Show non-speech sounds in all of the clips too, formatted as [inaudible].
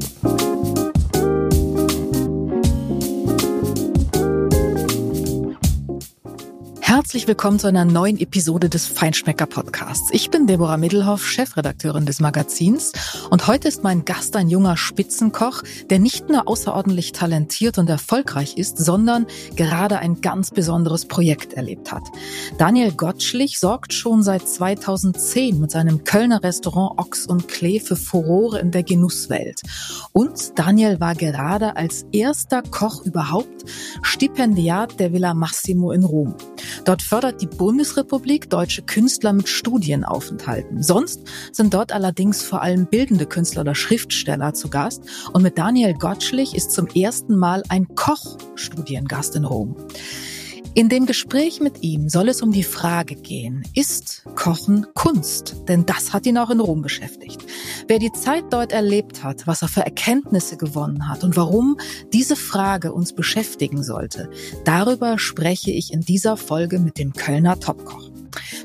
Thank you. Herzlich willkommen zu einer neuen Episode des Feinschmecker Podcasts. Ich bin Deborah Middelhoff, Chefredakteurin des Magazins und heute ist mein Gast ein junger Spitzenkoch, der nicht nur außerordentlich talentiert und erfolgreich ist, sondern gerade ein ganz besonderes Projekt erlebt hat. Daniel Gottschlich sorgt schon seit 2010 mit seinem Kölner Restaurant Ochs und Klee für Furore in der Genusswelt. Und Daniel war gerade als erster Koch überhaupt Stipendiat der Villa Massimo in Rom. Dort fördert die Bundesrepublik deutsche Künstler mit Studienaufenthalten. Sonst sind dort allerdings vor allem bildende Künstler oder Schriftsteller zu Gast. Und mit Daniel Gottschlich ist zum ersten Mal ein Kochstudiengast in Rom. In dem Gespräch mit ihm soll es um die Frage gehen, ist Kochen Kunst? Denn das hat ihn auch in Rom beschäftigt. Wer die Zeit dort erlebt hat, was er für Erkenntnisse gewonnen hat und warum diese Frage uns beschäftigen sollte, darüber spreche ich in dieser Folge mit dem Kölner Topkoch.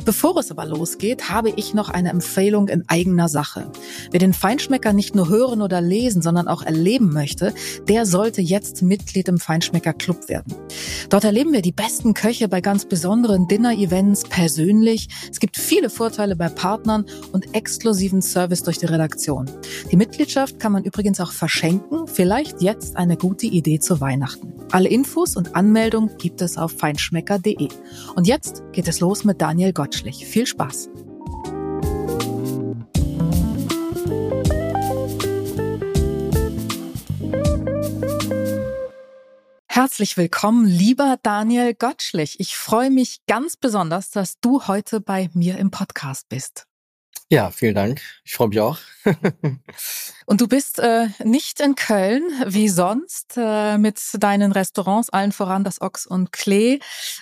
Bevor es aber losgeht, habe ich noch eine Empfehlung in eigener Sache. Wer den Feinschmecker nicht nur hören oder lesen, sondern auch erleben möchte, der sollte jetzt Mitglied im Feinschmecker Club werden. Dort erleben wir die besten Köche bei ganz besonderen Dinner-Events persönlich. Es gibt viele Vorteile bei Partnern und exklusiven Service durch die Redaktion. Die Mitgliedschaft kann man übrigens auch verschenken. Vielleicht jetzt eine gute Idee zu Weihnachten. Alle Infos und Anmeldung gibt es auf feinschmecker.de. Und jetzt geht es los mit Daniel Daniel Gottschlich. Viel Spaß! Herzlich willkommen, lieber Daniel Gottschlich. Ich freue mich ganz besonders, dass du heute bei mir im Podcast bist. Ja, vielen Dank. Ich freue mich auch. [laughs] Und du bist äh, nicht in Köln wie sonst äh, mit deinen Restaurants, allen voran das Ochs und Klee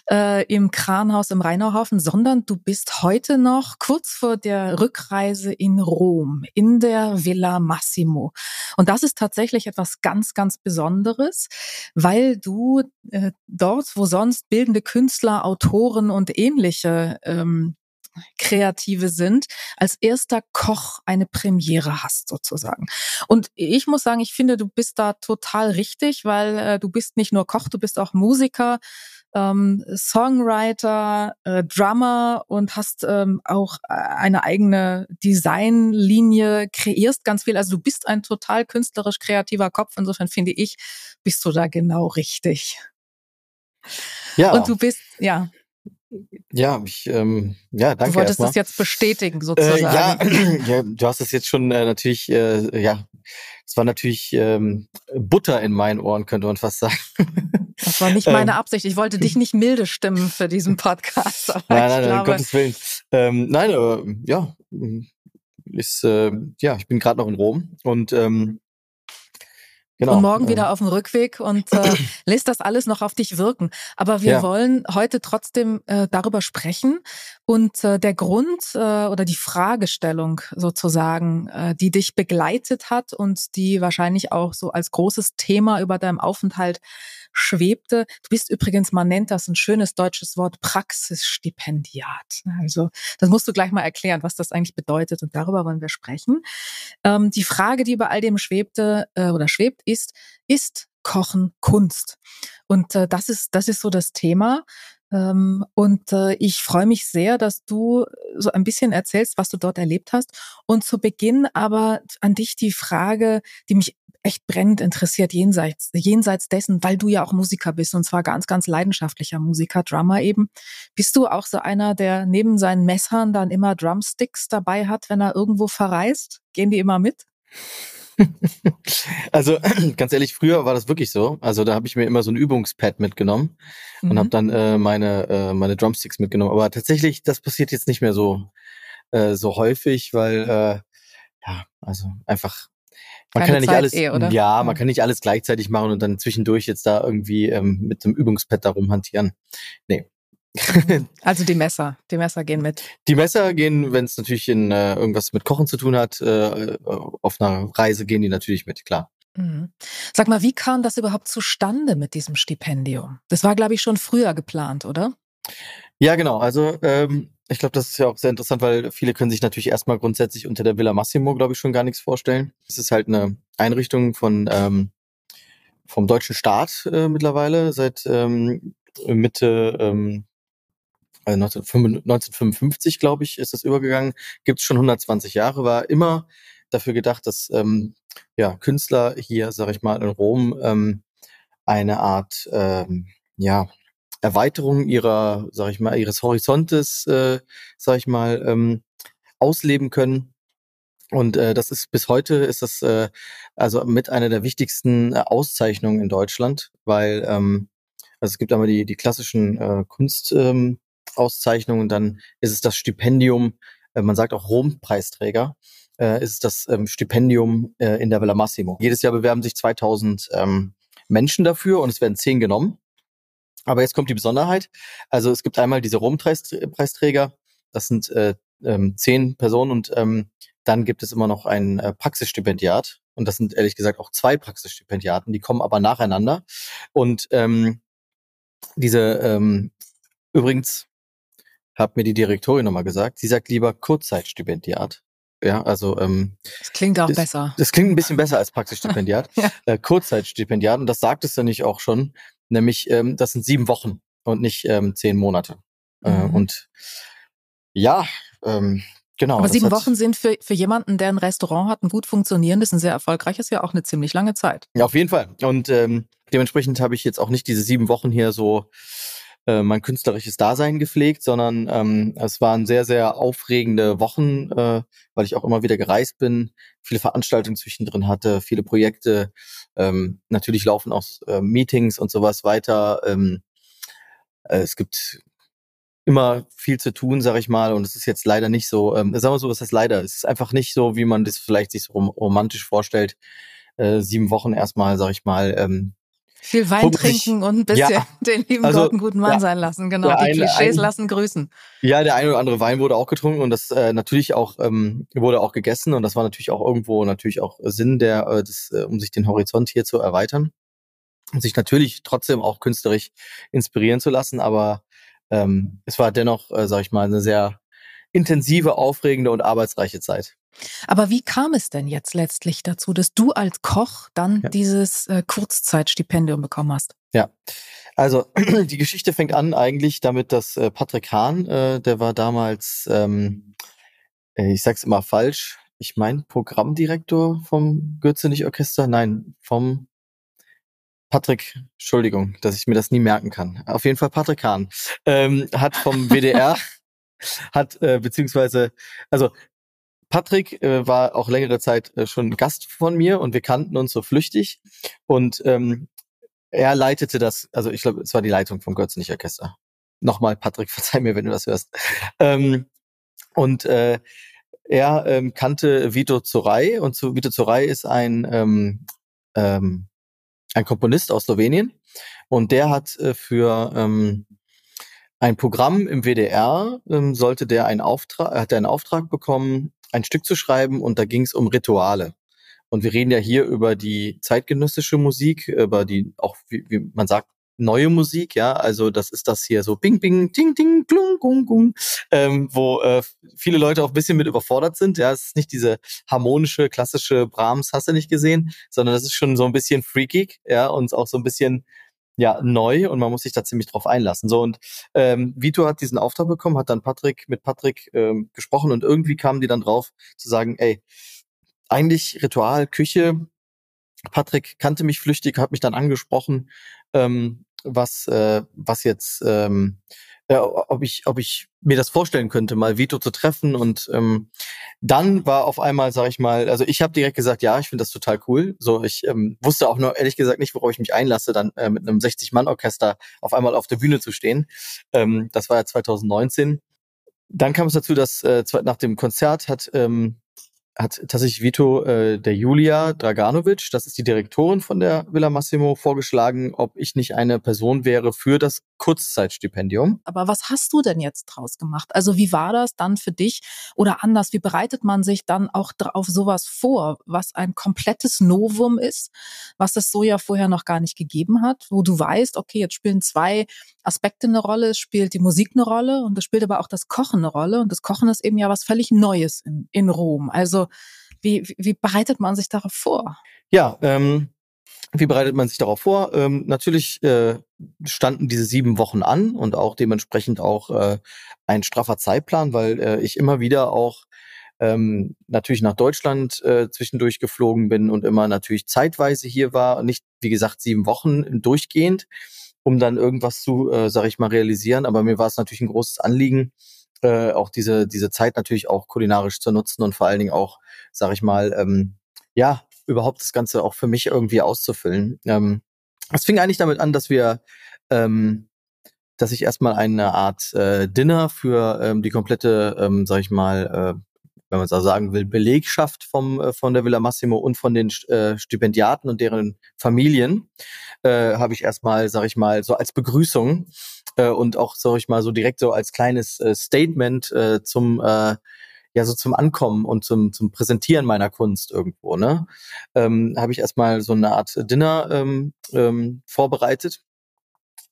äh, im Kranhaus im Rheinauhafen, sondern du bist heute noch kurz vor der Rückreise in Rom, in der Villa Massimo. Und das ist tatsächlich etwas ganz, ganz Besonderes, weil du äh, dort, wo sonst bildende Künstler, Autoren und ähnliche ähm, Kreative sind, als erster Koch eine Premiere hast sozusagen. Und ich muss sagen, ich finde, du bist da total richtig, weil äh, du bist nicht nur Koch, du bist auch Musiker, ähm, Songwriter, äh, Drummer und hast ähm, auch äh, eine eigene Designlinie, kreierst ganz viel. Also du bist ein total künstlerisch kreativer Kopf. Insofern finde ich, bist du da genau richtig. Ja. Und du bist, ja. Ja, ich, ähm, ja, danke. Du wolltest das jetzt bestätigen, sozusagen. Äh, ja, [clears throat] ja, du hast es jetzt schon äh, natürlich, äh, ja, es war natürlich ähm, Butter in meinen Ohren, könnte man fast sagen. Das war nicht meine [laughs] ähm, Absicht. Ich wollte dich nicht milde stimmen für diesen [laughs] Podcast. nein, nein, nein, um Gottes Willen. Ähm, nein, äh, ja, ist, äh, ja, ich bin gerade noch in Rom und ähm, Genau. Und morgen wieder auf dem Rückweg und äh, [clears throat] lässt das alles noch auf dich wirken. Aber wir ja. wollen heute trotzdem äh, darüber sprechen und äh, der Grund äh, oder die Fragestellung sozusagen, äh, die dich begleitet hat und die wahrscheinlich auch so als großes Thema über deinem Aufenthalt schwebte. Du bist übrigens, man nennt das ein schönes deutsches Wort, Praxisstipendiat. Also das musst du gleich mal erklären, was das eigentlich bedeutet und darüber wollen wir sprechen. Ähm, die Frage, die über all dem schwebte äh, oder schwebt, ist, ist Kochen Kunst? Und äh, das ist das ist so das Thema. Ähm, und äh, ich freue mich sehr, dass du so ein bisschen erzählst, was du dort erlebt hast. Und zu Beginn aber an dich die Frage, die mich echt brennend interessiert, jenseits, jenseits dessen, weil du ja auch Musiker bist und zwar ganz, ganz leidenschaftlicher Musiker, Drummer eben. Bist du auch so einer, der neben seinen Messern dann immer Drumsticks dabei hat, wenn er irgendwo verreist? Gehen die immer mit? [laughs] Also [clears throat] ganz ehrlich, früher war das wirklich so. Also da habe ich mir immer so ein Übungspad mitgenommen mhm. und habe dann äh, meine äh, meine Drumsticks mitgenommen. Aber tatsächlich, das passiert jetzt nicht mehr so äh, so häufig, weil äh, ja also einfach man kann ja nicht Zeit alles, eh, ja, man kann nicht alles gleichzeitig machen und dann zwischendurch jetzt da irgendwie ähm, mit dem Übungspad da rumhantieren. Nee. [laughs] also die Messer, die Messer gehen mit. Die Messer gehen, wenn es natürlich in äh, irgendwas mit Kochen zu tun hat, äh, auf einer Reise gehen die natürlich mit, klar. Mhm. Sag mal, wie kam das überhaupt zustande mit diesem Stipendium? Das war, glaube ich, schon früher geplant, oder? Ja, genau. Also ähm, ich glaube, das ist ja auch sehr interessant, weil viele können sich natürlich erstmal grundsätzlich unter der Villa Massimo, glaube ich, schon gar nichts vorstellen. Es ist halt eine Einrichtung von ähm, vom deutschen Staat äh, mittlerweile seit ähm, Mitte ähm, 1955, äh, glaube ich, ist das übergegangen. Gibt es schon 120 Jahre, war immer dafür gedacht, dass ähm, ja, Künstler hier, sage ich mal, in Rom ähm, eine Art ähm, ja, Erweiterung ihrer, sag ich mal, ihres Horizontes, äh, sag ich mal, ähm, ausleben können. Und äh, das ist bis heute ist das äh, also mit einer der wichtigsten äh, Auszeichnungen in Deutschland, weil ähm, also es gibt einmal die die klassischen äh, Kunst ähm, dann ist es das Stipendium, äh, man sagt auch Rom-Preisträger, äh, ist das ähm, Stipendium äh, in der Villa Massimo. Jedes Jahr bewerben sich 2000 ähm, Menschen dafür und es werden zehn genommen. Aber jetzt kommt die Besonderheit. Also es gibt einmal diese Rom-Preisträger, das sind äh, ähm, zehn Personen und ähm, dann gibt es immer noch ein äh, Praxisstipendiat. Und das sind ehrlich gesagt auch zwei Praxisstipendiaten, die kommen aber nacheinander. Und ähm, diese, ähm, übrigens, hat mir die Direktorin nochmal gesagt, sie sagt lieber Kurzzeitstipendiat. Ja, also ähm, das klingt auch das, besser. Das klingt ein bisschen besser als Praxisstipendiat. [laughs] ja. äh, Kurzzeitstipendiat, und das sagt es ja nicht auch schon, nämlich ähm, das sind sieben Wochen und nicht ähm, zehn Monate. Äh, mhm. Äh, und ja, ähm, genau. Aber sieben Wochen sind für, für jemanden, der ein Restaurant hat, ein gut funktionierendes, ein sehr erfolgreiches, ja auch eine ziemlich lange Zeit. Ja, auf jeden Fall. Und ähm, dementsprechend habe ich jetzt auch nicht diese sieben Wochen hier so äh, mein künstlerisches Dasein gepflegt, sondern ähm, es waren sehr, sehr aufregende Wochen, äh, weil ich auch immer wieder gereist bin, viele Veranstaltungen zwischendrin hatte, viele Projekte. Ähm, natürlich laufen auch äh, Meetings und sowas weiter. Ähm, äh, es gibt immer viel zu tun, sag ich mal, und es ist jetzt leider nicht so, ähm, sagen wir so, es ist leider, es ist einfach nicht so, wie man das vielleicht sich so romantisch vorstellt. Äh, sieben Wochen erstmal, sag ich mal, ähm, viel Wein trinken und ein bisschen ja, [laughs] den lieben also, Gott einen guten Mann ja, sein lassen. Genau, die eine, Klischees ein, lassen grüßen. Ja, der eine oder andere Wein wurde auch getrunken und das äh, natürlich auch ähm, wurde auch gegessen und das war natürlich auch irgendwo natürlich auch Sinn der, äh, des, äh, um sich den Horizont hier zu erweitern und sich natürlich trotzdem auch künstlerisch inspirieren zu lassen, aber ähm, es war dennoch, äh, sag ich mal, eine sehr intensive, aufregende und arbeitsreiche Zeit. Aber wie kam es denn jetzt letztlich dazu, dass du als Koch dann ja. dieses äh, Kurzzeitstipendium bekommen hast? Ja, also [clears throat] die Geschichte fängt an eigentlich damit, dass äh, Patrick Hahn, äh, der war damals, ähm, äh, ich sag's immer falsch, ich meine Programmdirektor vom Gürzenich-Orchester, nein, vom Patrick, Entschuldigung, dass ich mir das nie merken kann. Auf jeden Fall Patrick Hahn ähm, hat vom WDR [laughs] hat äh, beziehungsweise also Patrick äh, war auch längere Zeit äh, schon Gast von mir und wir kannten uns so flüchtig. Und ähm, er leitete das, also ich glaube, es war die Leitung vom Götzlich Orchester. Nochmal, Patrick, [laughs] verzeih mir, wenn du das hörst. Ähm, und äh, er ähm, kannte Vito Zorai und zu Vito Zorai ist ein, ähm, ähm, ein Komponist aus Slowenien und der hat äh, für ähm, ein Programm im WDR ähm, sollte der einen Auftrag, hat er einen Auftrag bekommen, ein Stück zu schreiben und da ging es um Rituale. Und wir reden ja hier über die zeitgenössische Musik, über die auch, wie, wie man sagt, neue Musik, ja, also das ist das hier so Bing Bing Ding Ding Glung Gung Gung, ähm, wo äh, viele Leute auch ein bisschen mit überfordert sind. Ja, es ist nicht diese harmonische klassische Brahms, hast du nicht gesehen, sondern das ist schon so ein bisschen freakig, ja, und auch so ein bisschen ja neu und man muss sich da ziemlich drauf einlassen. So und ähm, Vito hat diesen Auftrag bekommen, hat dann Patrick mit Patrick ähm, gesprochen und irgendwie kamen die dann drauf zu sagen, ey, eigentlich Ritual, Küche. Patrick kannte mich flüchtig, hat mich dann angesprochen, ähm, was äh, was jetzt ähm, äh, ob ich, ob ich mir das vorstellen könnte, mal Vito zu treffen. Und ähm, dann war auf einmal, sag ich mal, also ich habe direkt gesagt, ja, ich finde das total cool. So, ich ähm, wusste auch nur ehrlich gesagt nicht, worauf ich mich einlasse, dann äh, mit einem 60-Mann-Orchester auf einmal auf der Bühne zu stehen. Ähm, das war ja 2019. Dann kam es dazu, dass äh, nach dem Konzert hat ähm, hat tatsächlich Vito äh, der Julia Draganovic, das ist die Direktorin von der Villa Massimo, vorgeschlagen, ob ich nicht eine Person wäre für das Kurzzeitstipendium. Aber was hast du denn jetzt draus gemacht? Also wie war das dann für dich oder anders? Wie bereitet man sich dann auch auf sowas vor, was ein komplettes Novum ist, was es so ja vorher noch gar nicht gegeben hat, wo du weißt, okay, jetzt spielen zwei Aspekte eine Rolle, es spielt die Musik eine Rolle und es spielt aber auch das Kochen eine Rolle und das Kochen ist eben ja was völlig Neues in, in Rom. Also wie, wie bereitet man sich darauf vor? Ja, ähm, wie bereitet man sich darauf vor? Ähm, natürlich äh, standen diese sieben Wochen an und auch dementsprechend auch äh, ein straffer Zeitplan, weil äh, ich immer wieder auch ähm, natürlich nach Deutschland äh, zwischendurch geflogen bin und immer natürlich zeitweise hier war, nicht wie gesagt sieben Wochen durchgehend, um dann irgendwas zu, äh, sag ich mal, realisieren. Aber mir war es natürlich ein großes Anliegen, äh, auch diese diese Zeit natürlich auch kulinarisch zu nutzen und vor allen Dingen auch, sag ich mal, ähm, ja überhaupt das Ganze auch für mich irgendwie auszufüllen. Ähm, es fing eigentlich damit an, dass wir, ähm, dass ich erstmal eine Art äh, Dinner für ähm, die komplette, ähm, sag ich mal, äh, wenn man es so sagen will, Belegschaft vom, äh, von der Villa Massimo und von den äh, Stipendiaten und deren Familien äh, habe ich erstmal, sag ich mal, so als Begrüßung äh, und auch, sag ich mal, so direkt so als kleines äh, Statement äh, zum äh, ja so zum Ankommen und zum, zum Präsentieren meiner Kunst irgendwo, ne? Ähm, habe ich erstmal so eine Art Dinner ähm, ähm, vorbereitet.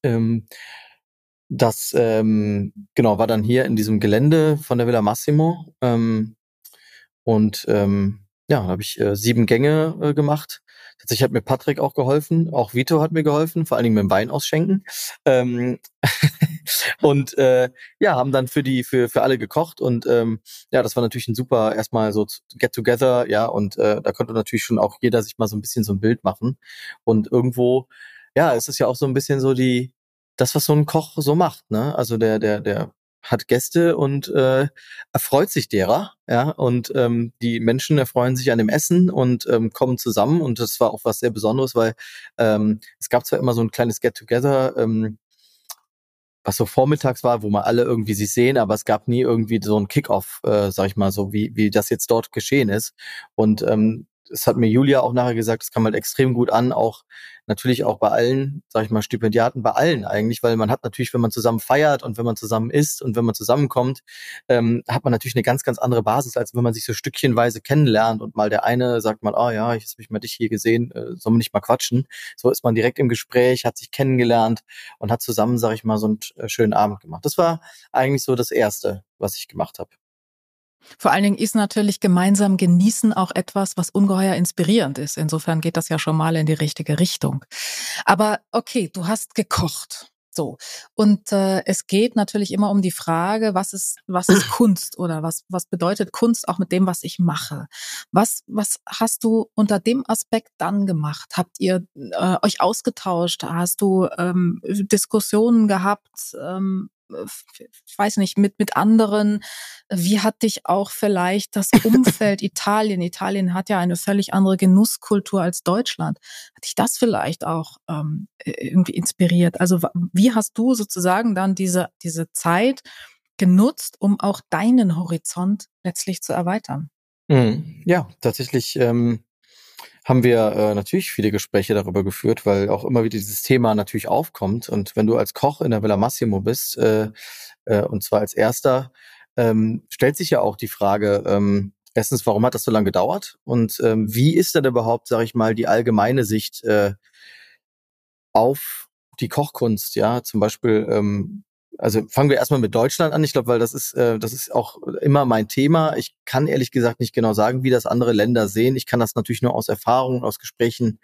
Ähm, das ähm, genau war dann hier in diesem Gelände von der Villa Massimo. Ähm, und ähm, ja, habe ich äh, sieben Gänge äh, gemacht. Tatsächlich hat mir Patrick auch geholfen, auch Vito hat mir geholfen, vor allen Dingen mit dem Wein ausschenken. Ähm, [laughs] und äh, ja, haben dann für die für für alle gekocht und ähm, ja, das war natürlich ein super erstmal so Get Together, ja, und äh, da konnte natürlich schon auch jeder sich mal so ein bisschen so ein Bild machen und irgendwo ja, es ist ja auch so ein bisschen so die das, was so ein Koch so macht, ne? Also der der der hat Gäste und äh, erfreut sich derer, ja, und ähm, die Menschen erfreuen sich an dem Essen und ähm, kommen zusammen und das war auch was sehr Besonderes, weil ähm, es gab zwar immer so ein kleines Get-Together, ähm, was so vormittags war, wo man alle irgendwie sich sehen, aber es gab nie irgendwie so ein Kick-Off, äh, sag ich mal so, wie, wie das jetzt dort geschehen ist. Und ähm, das hat mir Julia auch nachher gesagt, das kam halt extrem gut an, auch natürlich auch bei allen, sag ich mal, Stipendiaten, bei allen eigentlich, weil man hat natürlich, wenn man zusammen feiert und wenn man zusammen isst und wenn man zusammenkommt, ähm, hat man natürlich eine ganz, ganz andere Basis, als wenn man sich so stückchenweise kennenlernt und mal der eine sagt mal, oh ja, ich habe ich mal dich hier gesehen, äh, sollen wir nicht mal quatschen? So ist man direkt im Gespräch, hat sich kennengelernt und hat zusammen, sag ich mal, so einen äh, schönen Abend gemacht. Das war eigentlich so das Erste, was ich gemacht habe. Vor allen Dingen ist natürlich gemeinsam genießen auch etwas, was ungeheuer inspirierend ist. Insofern geht das ja schon mal in die richtige Richtung. Aber okay, du hast gekocht. So. Und äh, es geht natürlich immer um die Frage, was ist, was ist Kunst oder was, was bedeutet Kunst auch mit dem, was ich mache? Was, was hast du unter dem Aspekt dann gemacht? Habt ihr äh, euch ausgetauscht? Hast du ähm, Diskussionen gehabt? Ähm, ich weiß nicht, mit, mit anderen? Wie hat dich auch vielleicht das [laughs] Umfeld Italien, Italien hat ja eine völlig andere Genusskultur als Deutschland, hat dich das vielleicht auch ähm, irgendwie inspiriert? Also wie hast du sozusagen dann diese, diese Zeit genutzt, um auch deinen Horizont letztlich zu erweitern? Mhm. Ja, tatsächlich ähm, haben wir äh, natürlich viele Gespräche darüber geführt, weil auch immer wieder dieses Thema natürlich aufkommt. Und wenn du als Koch in der Villa Massimo bist, äh, äh, und zwar als erster, ähm, stellt sich ja auch die Frage, ähm, erstens, warum hat das so lange gedauert? Und ähm, wie ist denn überhaupt, sage ich mal, die allgemeine Sicht äh, auf die Kochkunst? Ja, zum Beispiel, ähm, also fangen wir erstmal mit Deutschland an. Ich glaube, weil das ist, äh, das ist auch immer mein Thema. Ich kann ehrlich gesagt nicht genau sagen, wie das andere Länder sehen. Ich kann das natürlich nur aus Erfahrungen, aus Gesprächen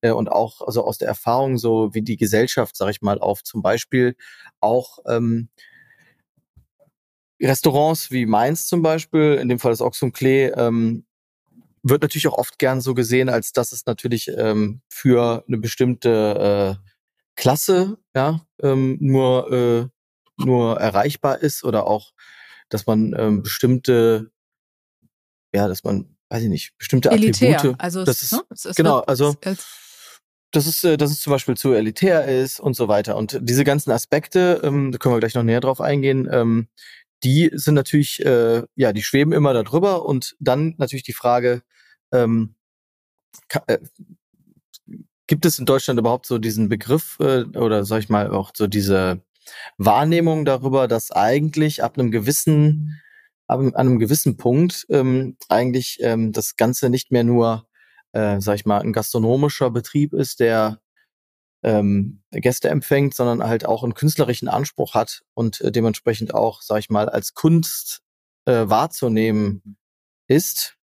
äh, und auch also aus der Erfahrung, so wie die Gesellschaft, sage ich mal, auf zum Beispiel auch ähm, Restaurants wie Mainz zum Beispiel, in dem Fall das Ox und Klee, ähm, wird natürlich auch oft gern so gesehen, als dass es natürlich ähm, für eine bestimmte äh, Klasse ja ähm, nur äh, nur erreichbar ist oder auch, dass man ähm, bestimmte, ja, dass man, weiß ich nicht, bestimmte elitär. Attribute. Also das ist, ne? es genau, wird, also dass es, äh, dass es zum Beispiel zu elitär ist und so weiter. Und diese ganzen Aspekte, ähm, da können wir gleich noch näher drauf eingehen, ähm, die sind natürlich, äh, ja, die schweben immer darüber und dann natürlich die Frage, ähm, äh, gibt es in Deutschland überhaupt so diesen Begriff äh, oder sag ich mal auch so diese Wahrnehmung darüber, dass eigentlich ab einem gewissen ab an einem gewissen Punkt ähm, eigentlich ähm, das Ganze nicht mehr nur, äh, sag ich mal, ein gastronomischer Betrieb ist, der ähm, Gäste empfängt, sondern halt auch einen künstlerischen Anspruch hat und äh, dementsprechend auch, sag ich mal, als Kunst äh, wahrzunehmen ist.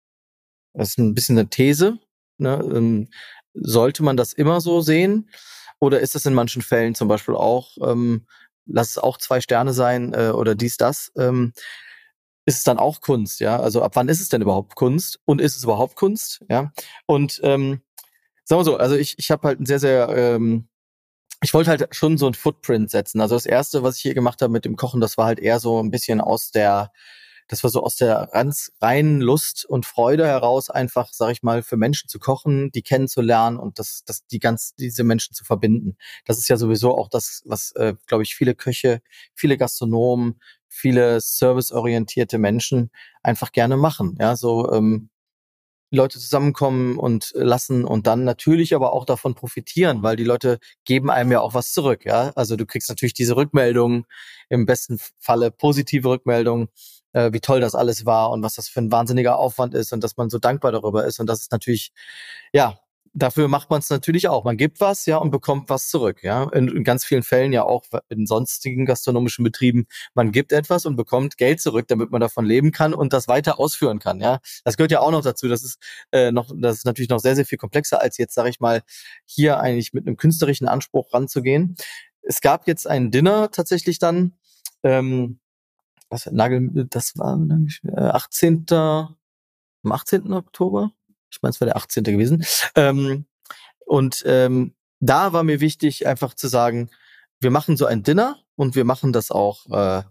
Das ist ein bisschen eine These. Ne? Ähm, sollte man das immer so sehen? Oder ist das in manchen Fällen zum Beispiel auch, ähm, lass es auch zwei Sterne sein äh, oder dies, das, ähm, ist es dann auch Kunst, ja? Also ab wann ist es denn überhaupt Kunst? Und ist es überhaupt Kunst? Ja. Und ähm, sagen wir so, also ich, ich habe halt ein sehr, sehr, ähm, ich wollte halt schon so ein Footprint setzen. Also das erste, was ich hier gemacht habe mit dem Kochen, das war halt eher so ein bisschen aus der das war so aus der ganz reinen Lust und Freude heraus einfach, sag ich mal, für Menschen zu kochen, die kennenzulernen und das, das die ganz diese Menschen zu verbinden. Das ist ja sowieso auch das, was, äh, glaube ich, viele Köche, viele Gastronomen, viele serviceorientierte Menschen einfach gerne machen. Ja, so ähm, Leute zusammenkommen und lassen und dann natürlich aber auch davon profitieren, weil die Leute geben einem ja auch was zurück, ja. Also du kriegst natürlich diese Rückmeldungen, im besten Falle positive Rückmeldungen, äh, wie toll das alles war und was das für ein wahnsinniger Aufwand ist und dass man so dankbar darüber ist. Und das ist natürlich, ja, dafür macht man es natürlich auch. Man gibt was, ja, und bekommt was zurück, ja. In, in, ganz vielen Fällen ja auch in sonstigen gastronomischen Betrieben. Man gibt etwas und bekommt Geld zurück, damit man davon leben kann und das weiter ausführen kann, ja. Das gehört ja auch noch dazu. Das ist äh, noch, das ist natürlich noch sehr, sehr viel komplexer als jetzt, sage ich mal, hier eigentlich mit einem künstlerischen Anspruch ranzugehen. Es gab jetzt ein Dinner tatsächlich dann. Ähm, was Nagel, das war 18. Äh, am 18. Oktober. Ich meine, es war der 18. gewesen. Ähm, und ähm, da war mir wichtig, einfach zu sagen, wir machen so ein Dinner und wir machen das auch, äh,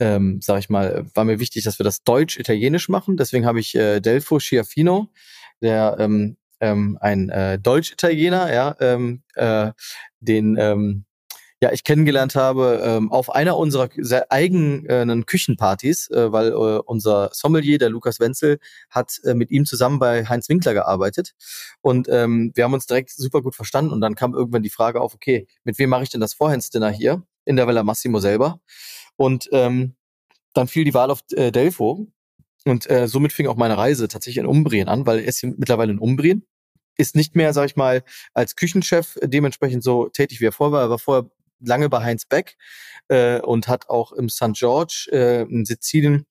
ähm, sag ich mal, war mir wichtig, dass wir das deutsch-italienisch machen. Deswegen habe ich äh, Delfo Schiaffino, der ähm, ähm, ein äh, Deutsch-Italiener, ja, ähm, äh, den ähm, ja, ich kennengelernt habe ähm, auf einer unserer sehr eigenen Küchenpartys, äh, weil äh, unser Sommelier, der Lukas Wenzel, hat äh, mit ihm zusammen bei Heinz Winkler gearbeitet. Und ähm, wir haben uns direkt super gut verstanden. Und dann kam irgendwann die Frage auf, okay, mit wem mache ich denn das Vorhandsdinner hier in der Villa Massimo selber? Und ähm, dann fiel die Wahl auf äh, Delfo. Und äh, somit fing auch meine Reise tatsächlich in Umbrien an, weil er ist hier mittlerweile in Umbrien ist nicht mehr, sag ich mal, als Küchenchef dementsprechend so tätig, wie er vorher war. Er war vorher lange bei Heinz Beck äh, und hat auch im St. George äh, in Sizilien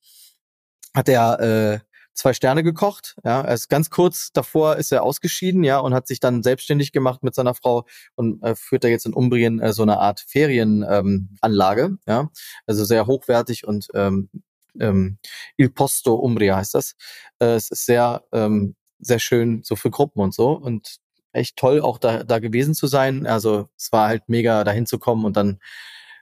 hat er äh, zwei Sterne gekocht. Ja, er ist ganz kurz davor ist er ausgeschieden, ja, und hat sich dann selbstständig gemacht mit seiner Frau und äh, führt da jetzt in Umbrien äh, so eine Art Ferienanlage, ähm, ja, also sehr hochwertig und ähm, ähm, Il Posto Umbria heißt das. Äh, es ist sehr ähm, sehr schön so für Gruppen und so und echt toll, auch da, da gewesen zu sein. Also es war halt mega, dahin zu kommen und dann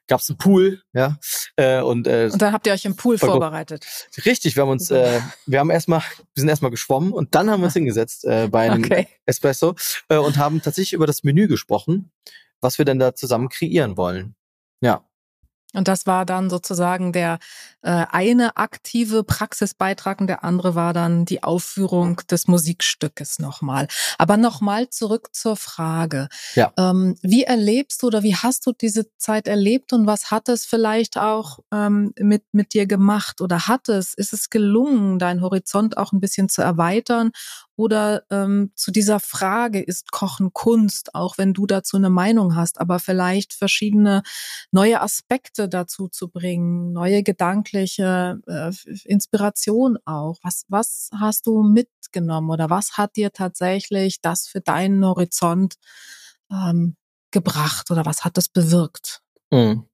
gab es einen Pool, ja. Äh, und, äh, und dann habt ihr euch im Pool vorbereitet. Richtig, wir haben uns, äh, wir haben erstmal, wir sind erstmal geschwommen und dann haben wir uns hingesetzt äh, bei einem okay. Espresso äh, und haben tatsächlich über das Menü gesprochen, was wir denn da zusammen kreieren wollen. Ja. Und das war dann sozusagen der äh, eine aktive Praxisbeitrag und der andere war dann die Aufführung des Musikstückes nochmal. Aber nochmal zurück zur Frage. Ja. Ähm, wie erlebst du oder wie hast du diese Zeit erlebt und was hat es vielleicht auch ähm, mit, mit dir gemacht oder hat es, ist es gelungen, deinen Horizont auch ein bisschen zu erweitern oder ähm, zu dieser Frage, ist Kochen Kunst, auch wenn du dazu eine Meinung hast, aber vielleicht verschiedene neue Aspekte dazu zu bringen, neue gedankliche äh, Inspiration auch. Was, was hast du mitgenommen oder was hat dir tatsächlich das für deinen Horizont ähm, gebracht oder was hat das bewirkt? Mhm.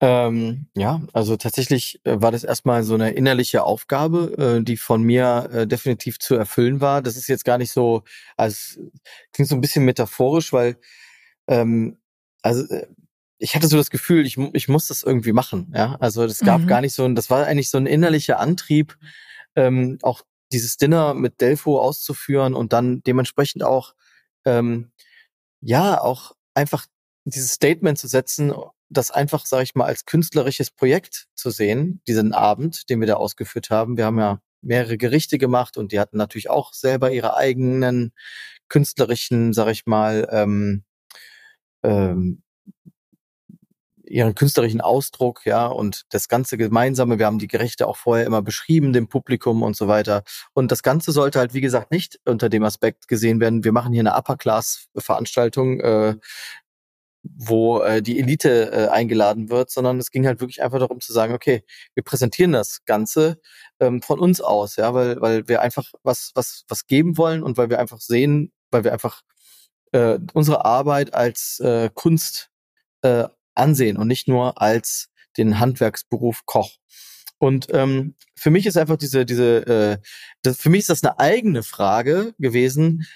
Ähm, ja, also tatsächlich äh, war das erstmal so eine innerliche Aufgabe, äh, die von mir äh, definitiv zu erfüllen war. Das ist jetzt gar nicht so, also klingt so ein bisschen metaphorisch, weil ähm, also äh, ich hatte so das Gefühl, ich, ich muss das irgendwie machen. Ja, also das gab mhm. gar nicht so, ein, das war eigentlich so ein innerlicher Antrieb, ähm, auch dieses Dinner mit Delfo auszuführen und dann dementsprechend auch ähm, ja auch einfach dieses Statement zu setzen, das einfach, sage ich mal, als künstlerisches Projekt zu sehen, diesen Abend, den wir da ausgeführt haben. Wir haben ja mehrere Gerichte gemacht und die hatten natürlich auch selber ihre eigenen künstlerischen, sag ich mal, ähm, ähm, ihren künstlerischen Ausdruck, ja, und das ganze Gemeinsame, wir haben die Gerichte auch vorher immer beschrieben, dem Publikum und so weiter. Und das Ganze sollte halt, wie gesagt, nicht unter dem Aspekt gesehen werden, wir machen hier eine Upper-Class-Veranstaltung, äh, wo äh, die Elite äh, eingeladen wird, sondern es ging halt wirklich einfach darum zu sagen, okay, wir präsentieren das Ganze ähm, von uns aus, ja, weil, weil wir einfach was, was, was geben wollen und weil wir einfach sehen, weil wir einfach äh, unsere Arbeit als äh, Kunst äh, ansehen und nicht nur als den Handwerksberuf Koch. Und ähm, für mich ist einfach diese, diese, äh, das, für mich ist das eine eigene Frage gewesen,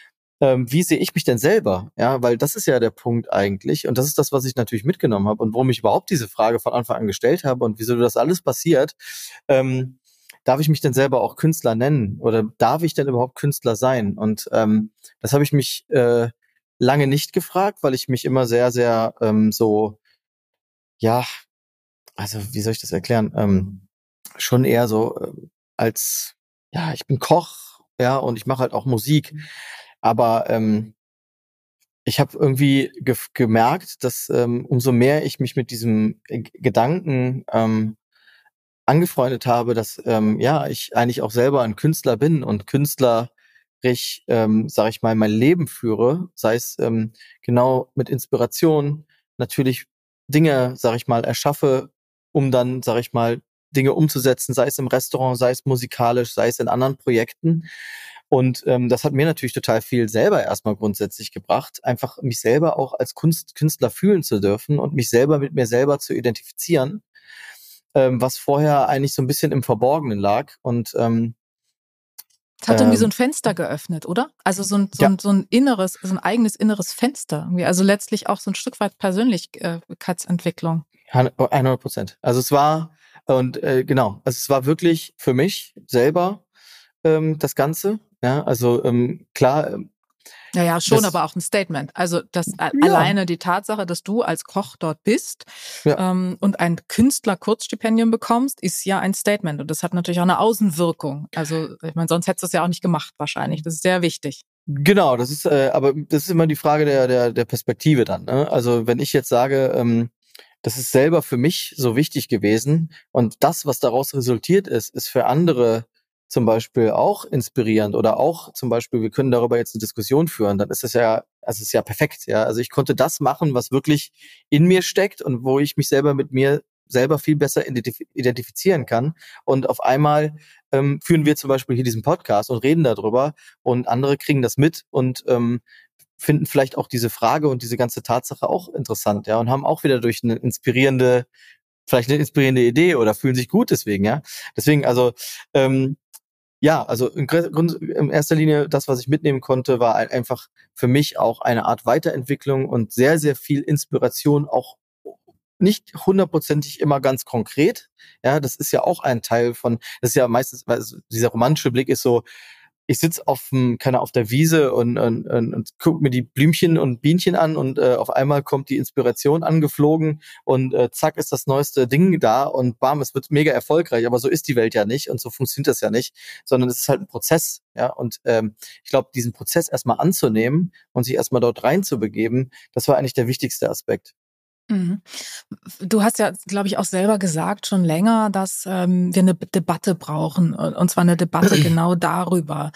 ähm, wie sehe ich mich denn selber? Ja, weil das ist ja der Punkt eigentlich. Und das ist das, was ich natürlich mitgenommen habe und warum ich überhaupt diese Frage von Anfang an gestellt habe und wieso das alles passiert. Ähm, darf ich mich denn selber auch Künstler nennen? Oder darf ich denn überhaupt Künstler sein? Und ähm, das habe ich mich äh, lange nicht gefragt, weil ich mich immer sehr, sehr ähm, so, ja, also wie soll ich das erklären? Ähm, schon eher so äh, als, ja, ich bin Koch, ja, und ich mache halt auch Musik. Aber ähm, ich habe irgendwie ge gemerkt, dass ähm, umso mehr ich mich mit diesem G Gedanken ähm, angefreundet habe, dass ähm, ja ich eigentlich auch selber ein Künstler bin und künstlerisch, ähm, sage ich mal, mein Leben führe, sei es ähm, genau mit Inspiration, natürlich Dinge, sage ich mal, erschaffe, um dann, sage ich mal, Dinge umzusetzen, sei es im Restaurant, sei es musikalisch, sei es in anderen Projekten. Und ähm, das hat mir natürlich total viel selber erstmal grundsätzlich gebracht, einfach mich selber auch als Kunst, Künstler fühlen zu dürfen und mich selber mit mir selber zu identifizieren, ähm, was vorher eigentlich so ein bisschen im Verborgenen lag. Und ähm, es hat irgendwie so ein ähm, Fenster geöffnet, oder? Also so ein, so, ja. ein, so ein inneres, so ein eigenes inneres Fenster. Irgendwie. Also letztlich auch so ein Stück weit Persönlichkeitsentwicklung. 100 Prozent. Also es war, und äh, genau, also es war wirklich für mich selber ähm, das Ganze. Ja, also ähm, klar. Ähm, ja, ja, schon, das, aber auch ein Statement. Also das ja. alleine die Tatsache, dass du als Koch dort bist ja. ähm, und ein Künstler-Kurzstipendium bekommst, ist ja ein Statement. Und das hat natürlich auch eine Außenwirkung. Also, ich meine, sonst hättest du es ja auch nicht gemacht, wahrscheinlich. Das ist sehr wichtig. Genau, das ist, äh, aber das ist immer die Frage der, der, der Perspektive dann. Ne? Also wenn ich jetzt sage, ähm, das ist selber für mich so wichtig gewesen und das, was daraus resultiert ist, ist für andere zum Beispiel auch inspirierend oder auch zum Beispiel, wir können darüber jetzt eine Diskussion führen, dann ist es ja, also ist ja perfekt, ja. Also ich konnte das machen, was wirklich in mir steckt und wo ich mich selber mit mir selber viel besser identifizieren kann. Und auf einmal ähm, führen wir zum Beispiel hier diesen Podcast und reden darüber und andere kriegen das mit und ähm, finden vielleicht auch diese Frage und diese ganze Tatsache auch interessant, ja, und haben auch wieder durch eine inspirierende, vielleicht eine inspirierende Idee oder fühlen sich gut deswegen, ja. Deswegen, also ähm, ja, also in, in erster Linie das, was ich mitnehmen konnte, war einfach für mich auch eine Art Weiterentwicklung und sehr, sehr viel Inspiration, auch nicht hundertprozentig immer ganz konkret. Ja, das ist ja auch ein Teil von, das ist ja meistens, weil dieser romantische Blick ist so, ich sitz auf dem, keine auf der Wiese und, und, und, und guck mir die Blümchen und Bienchen an und äh, auf einmal kommt die Inspiration angeflogen und äh, zack ist das neueste Ding da und bam, es wird mega erfolgreich. Aber so ist die Welt ja nicht und so funktioniert das ja nicht, sondern es ist halt ein Prozess. Ja, und ähm, ich glaube, diesen Prozess erstmal anzunehmen und sich erstmal dort reinzubegeben, das war eigentlich der wichtigste Aspekt. Mhm. Du hast ja, glaube ich, auch selber gesagt schon länger, dass ähm, wir eine Debatte brauchen, und zwar eine Debatte [clears throat] genau darüber.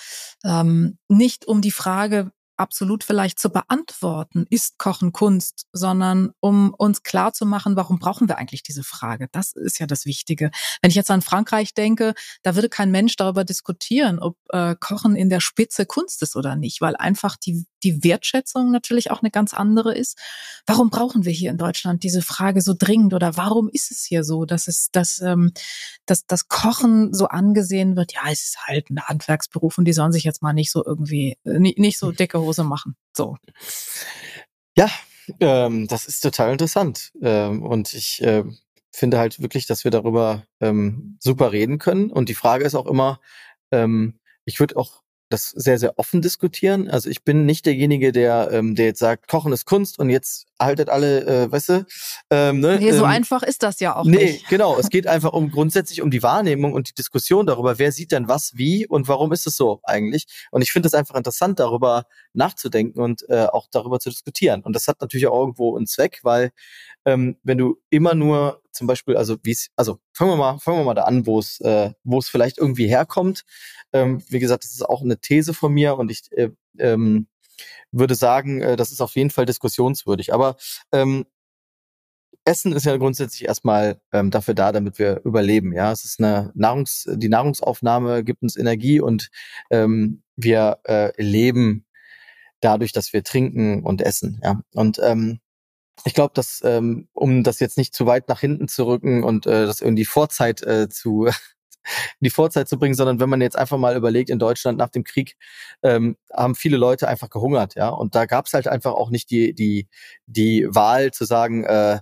Ähm, nicht um die Frage, absolut vielleicht zu beantworten, ist Kochen Kunst, sondern um uns klar zu machen, warum brauchen wir eigentlich diese Frage? Das ist ja das Wichtige. Wenn ich jetzt an Frankreich denke, da würde kein Mensch darüber diskutieren, ob äh, Kochen in der Spitze Kunst ist oder nicht, weil einfach die, die Wertschätzung natürlich auch eine ganz andere ist. Warum brauchen wir hier in Deutschland diese Frage so dringend oder warum ist es hier so, dass es, dass, ähm, dass das Kochen so angesehen wird? Ja, es ist halt ein Handwerksberuf und die sollen sich jetzt mal nicht so irgendwie, äh, nicht so dicke Hose machen. So. Ja, ähm, das ist total interessant. Ähm, und ich äh, finde halt wirklich, dass wir darüber ähm, super reden können. Und die Frage ist auch immer, ähm, ich würde auch das sehr, sehr offen diskutieren. Also ich bin nicht derjenige, der, ähm, der jetzt sagt, Kochen ist Kunst und jetzt haltet alle, äh, weißt du? Ähm, ne? Nee, so ähm, einfach ist das ja auch nee, nicht. genau. Es [laughs] geht einfach um grundsätzlich um die Wahrnehmung und die Diskussion darüber, wer sieht denn was wie und warum ist es so eigentlich. Und ich finde es einfach interessant, darüber nachzudenken und äh, auch darüber zu diskutieren. Und das hat natürlich auch irgendwo einen Zweck, weil ähm, wenn du immer nur zum Beispiel, also wie es, also fangen wir mal, fangen wir mal da an, wo es, äh, wo es vielleicht irgendwie herkommt. Ähm, wie gesagt, das ist auch eine These von mir und ich äh, ähm, würde sagen, äh, das ist auf jeden Fall diskussionswürdig. Aber ähm, Essen ist ja grundsätzlich erstmal ähm, dafür da, damit wir überleben. Ja, es ist eine Nahrungs, die Nahrungsaufnahme gibt uns Energie und ähm, wir äh, leben dadurch, dass wir trinken und essen. Ja, und ähm, ich glaube, dass ähm, um das jetzt nicht zu weit nach hinten zu rücken und äh, das irgendwie Vorzeit äh, zu [laughs] die Vorzeit zu bringen, sondern wenn man jetzt einfach mal überlegt, in Deutschland nach dem Krieg ähm, haben viele Leute einfach gehungert, ja. Und da gab es halt einfach auch nicht die, die, die Wahl zu sagen, äh,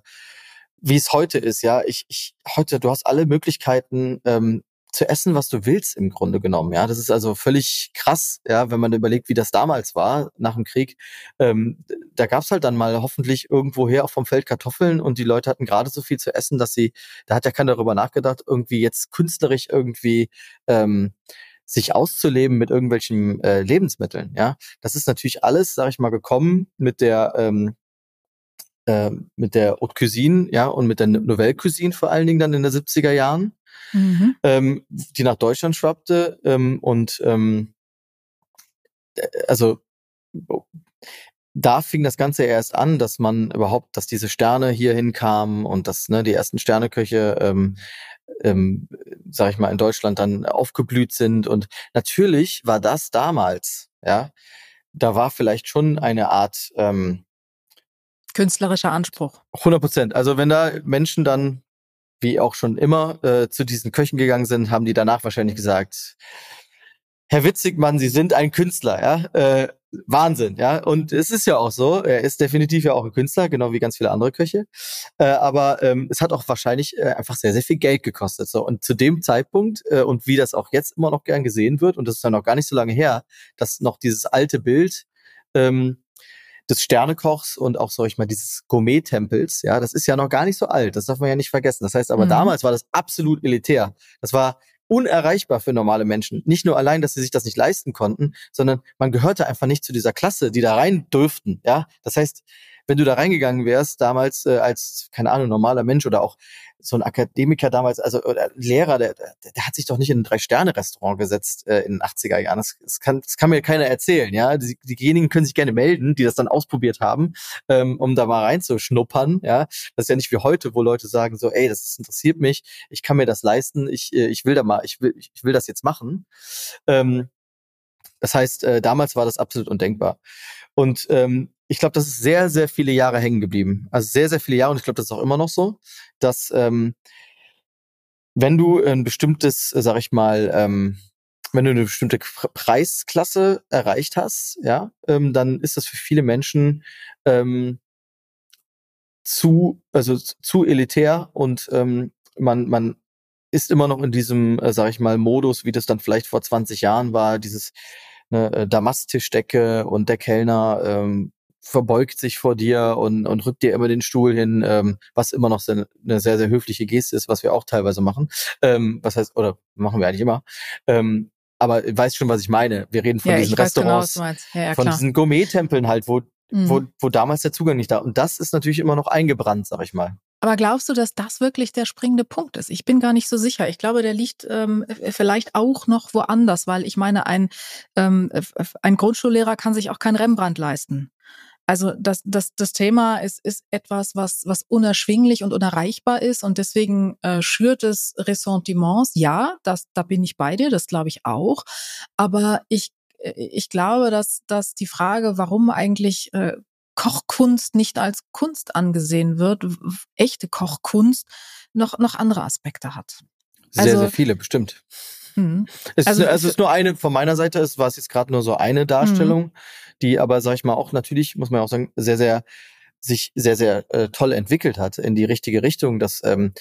wie es heute ist, ja. Ich, ich heute, du hast alle Möglichkeiten, ähm, zu essen, was du willst, im Grunde genommen. Ja, das ist also völlig krass, ja, wenn man überlegt, wie das damals war nach dem Krieg. Ähm, da gab's halt dann mal hoffentlich irgendwoher auch vom Feld Kartoffeln und die Leute hatten gerade so viel zu essen, dass sie, da hat ja keiner darüber nachgedacht, irgendwie jetzt künstlerisch irgendwie ähm, sich auszuleben mit irgendwelchen äh, Lebensmitteln. Ja, das ist natürlich alles, sag ich mal, gekommen mit der ähm, äh, mit der Haute Cuisine, ja, und mit der Nouvelle Cuisine vor allen Dingen dann in der 70er Jahren mhm. ähm, die nach Deutschland schwappte. Ähm, und ähm, äh, also da fing das Ganze erst an, dass man überhaupt, dass diese Sterne hier hinkamen und dass ne, die ersten Sterneköche, ähm, ähm, sag ich mal, in Deutschland dann aufgeblüht sind. Und natürlich war das damals, ja, da war vielleicht schon eine Art ähm, künstlerischer Anspruch. 100 Prozent. Also wenn da Menschen dann wie auch schon immer äh, zu diesen Köchen gegangen sind, haben die danach wahrscheinlich gesagt, Herr Witzigmann, Sie sind ein Künstler, ja. Äh, Wahnsinn, ja. Und es ist ja auch so, er ist definitiv ja auch ein Künstler, genau wie ganz viele andere Köche. Äh, aber ähm, es hat auch wahrscheinlich äh, einfach sehr, sehr viel Geld gekostet. So. Und zu dem Zeitpunkt, äh, und wie das auch jetzt immer noch gern gesehen wird, und das ist ja noch gar nicht so lange her, dass noch dieses alte Bild ähm, des Sternekochs und auch, sag ich mal, dieses Gourmet-Tempels, ja, das ist ja noch gar nicht so alt, das darf man ja nicht vergessen. Das heißt aber, mhm. damals war das absolut elitär. Das war unerreichbar für normale Menschen. Nicht nur allein, dass sie sich das nicht leisten konnten, sondern man gehörte einfach nicht zu dieser Klasse, die da rein dürften, ja. Das heißt, wenn du da reingegangen wärst, damals äh, als, keine Ahnung, normaler Mensch oder auch so ein Akademiker damals, also oder Lehrer, der, der, der hat sich doch nicht in ein Drei-Sterne-Restaurant gesetzt äh, in den 80er Jahren. Das, das, kann, das kann mir keiner erzählen, ja. Die, diejenigen können sich gerne melden, die das dann ausprobiert haben, ähm, um da mal reinzuschnuppern, ja. Das ist ja nicht wie heute, wo Leute sagen so, ey, das interessiert mich, ich kann mir das leisten, ich, äh, ich will da mal, ich will, ich will das jetzt machen. Ähm, das heißt, äh, damals war das absolut undenkbar. Und ähm, ich glaube, das ist sehr, sehr viele Jahre hängen geblieben. Also sehr, sehr viele Jahre und ich glaube, das ist auch immer noch so, dass ähm, wenn du ein bestimmtes, sag ich mal, ähm, wenn du eine bestimmte Preisklasse erreicht hast, ja, ähm, dann ist das für viele Menschen ähm, zu, also zu elitär und ähm, man, man ist immer noch in diesem, äh, sag ich mal, Modus, wie das dann vielleicht vor 20 Jahren war, dieses ne, äh, Damasttischdecke und der Kellner ähm, verbeugt sich vor dir und, und rückt dir immer den Stuhl hin, ähm, was immer noch eine sehr, sehr höfliche Geste ist, was wir auch teilweise machen. Ähm, was heißt, oder machen wir eigentlich immer. Ähm, aber weißt schon, was ich meine. Wir reden von ja, diesen genau, Restaurants, genau, ja, ja, von klar. diesen Gourmet-Tempeln halt, wo, Mhm. wo, wo damals der Zugang nicht da. Und das ist natürlich immer noch eingebrannt, sag ich mal. Aber glaubst du, dass das wirklich der springende Punkt ist? Ich bin gar nicht so sicher. Ich glaube, der liegt ähm, vielleicht auch noch woanders, weil ich meine, ein, ähm, ein Grundschullehrer kann sich auch kein Rembrandt leisten. Also das, das, das Thema ist, ist etwas, was, was unerschwinglich und unerreichbar ist und deswegen äh, schürt es Ressentiments. Ja, das, da bin ich bei dir, das glaube ich auch. Aber ich, äh, ich glaube, dass, dass die Frage, warum eigentlich äh, Kochkunst nicht als Kunst angesehen wird, echte Kochkunst, noch, noch andere Aspekte hat. Sehr, Also- sehr viele, bestimmt. Mhm. Es, Also ist, es ist nur eine, von meiner Seite ist, war es jetzt gerade nur so eine Darstellung, die aber, sag ich mal, auch natürlich, muss man auch sagen, sehr, sehr, sich sehr, sehr äh, toll entwickelt hat in die richtige Richtung, dass ähm,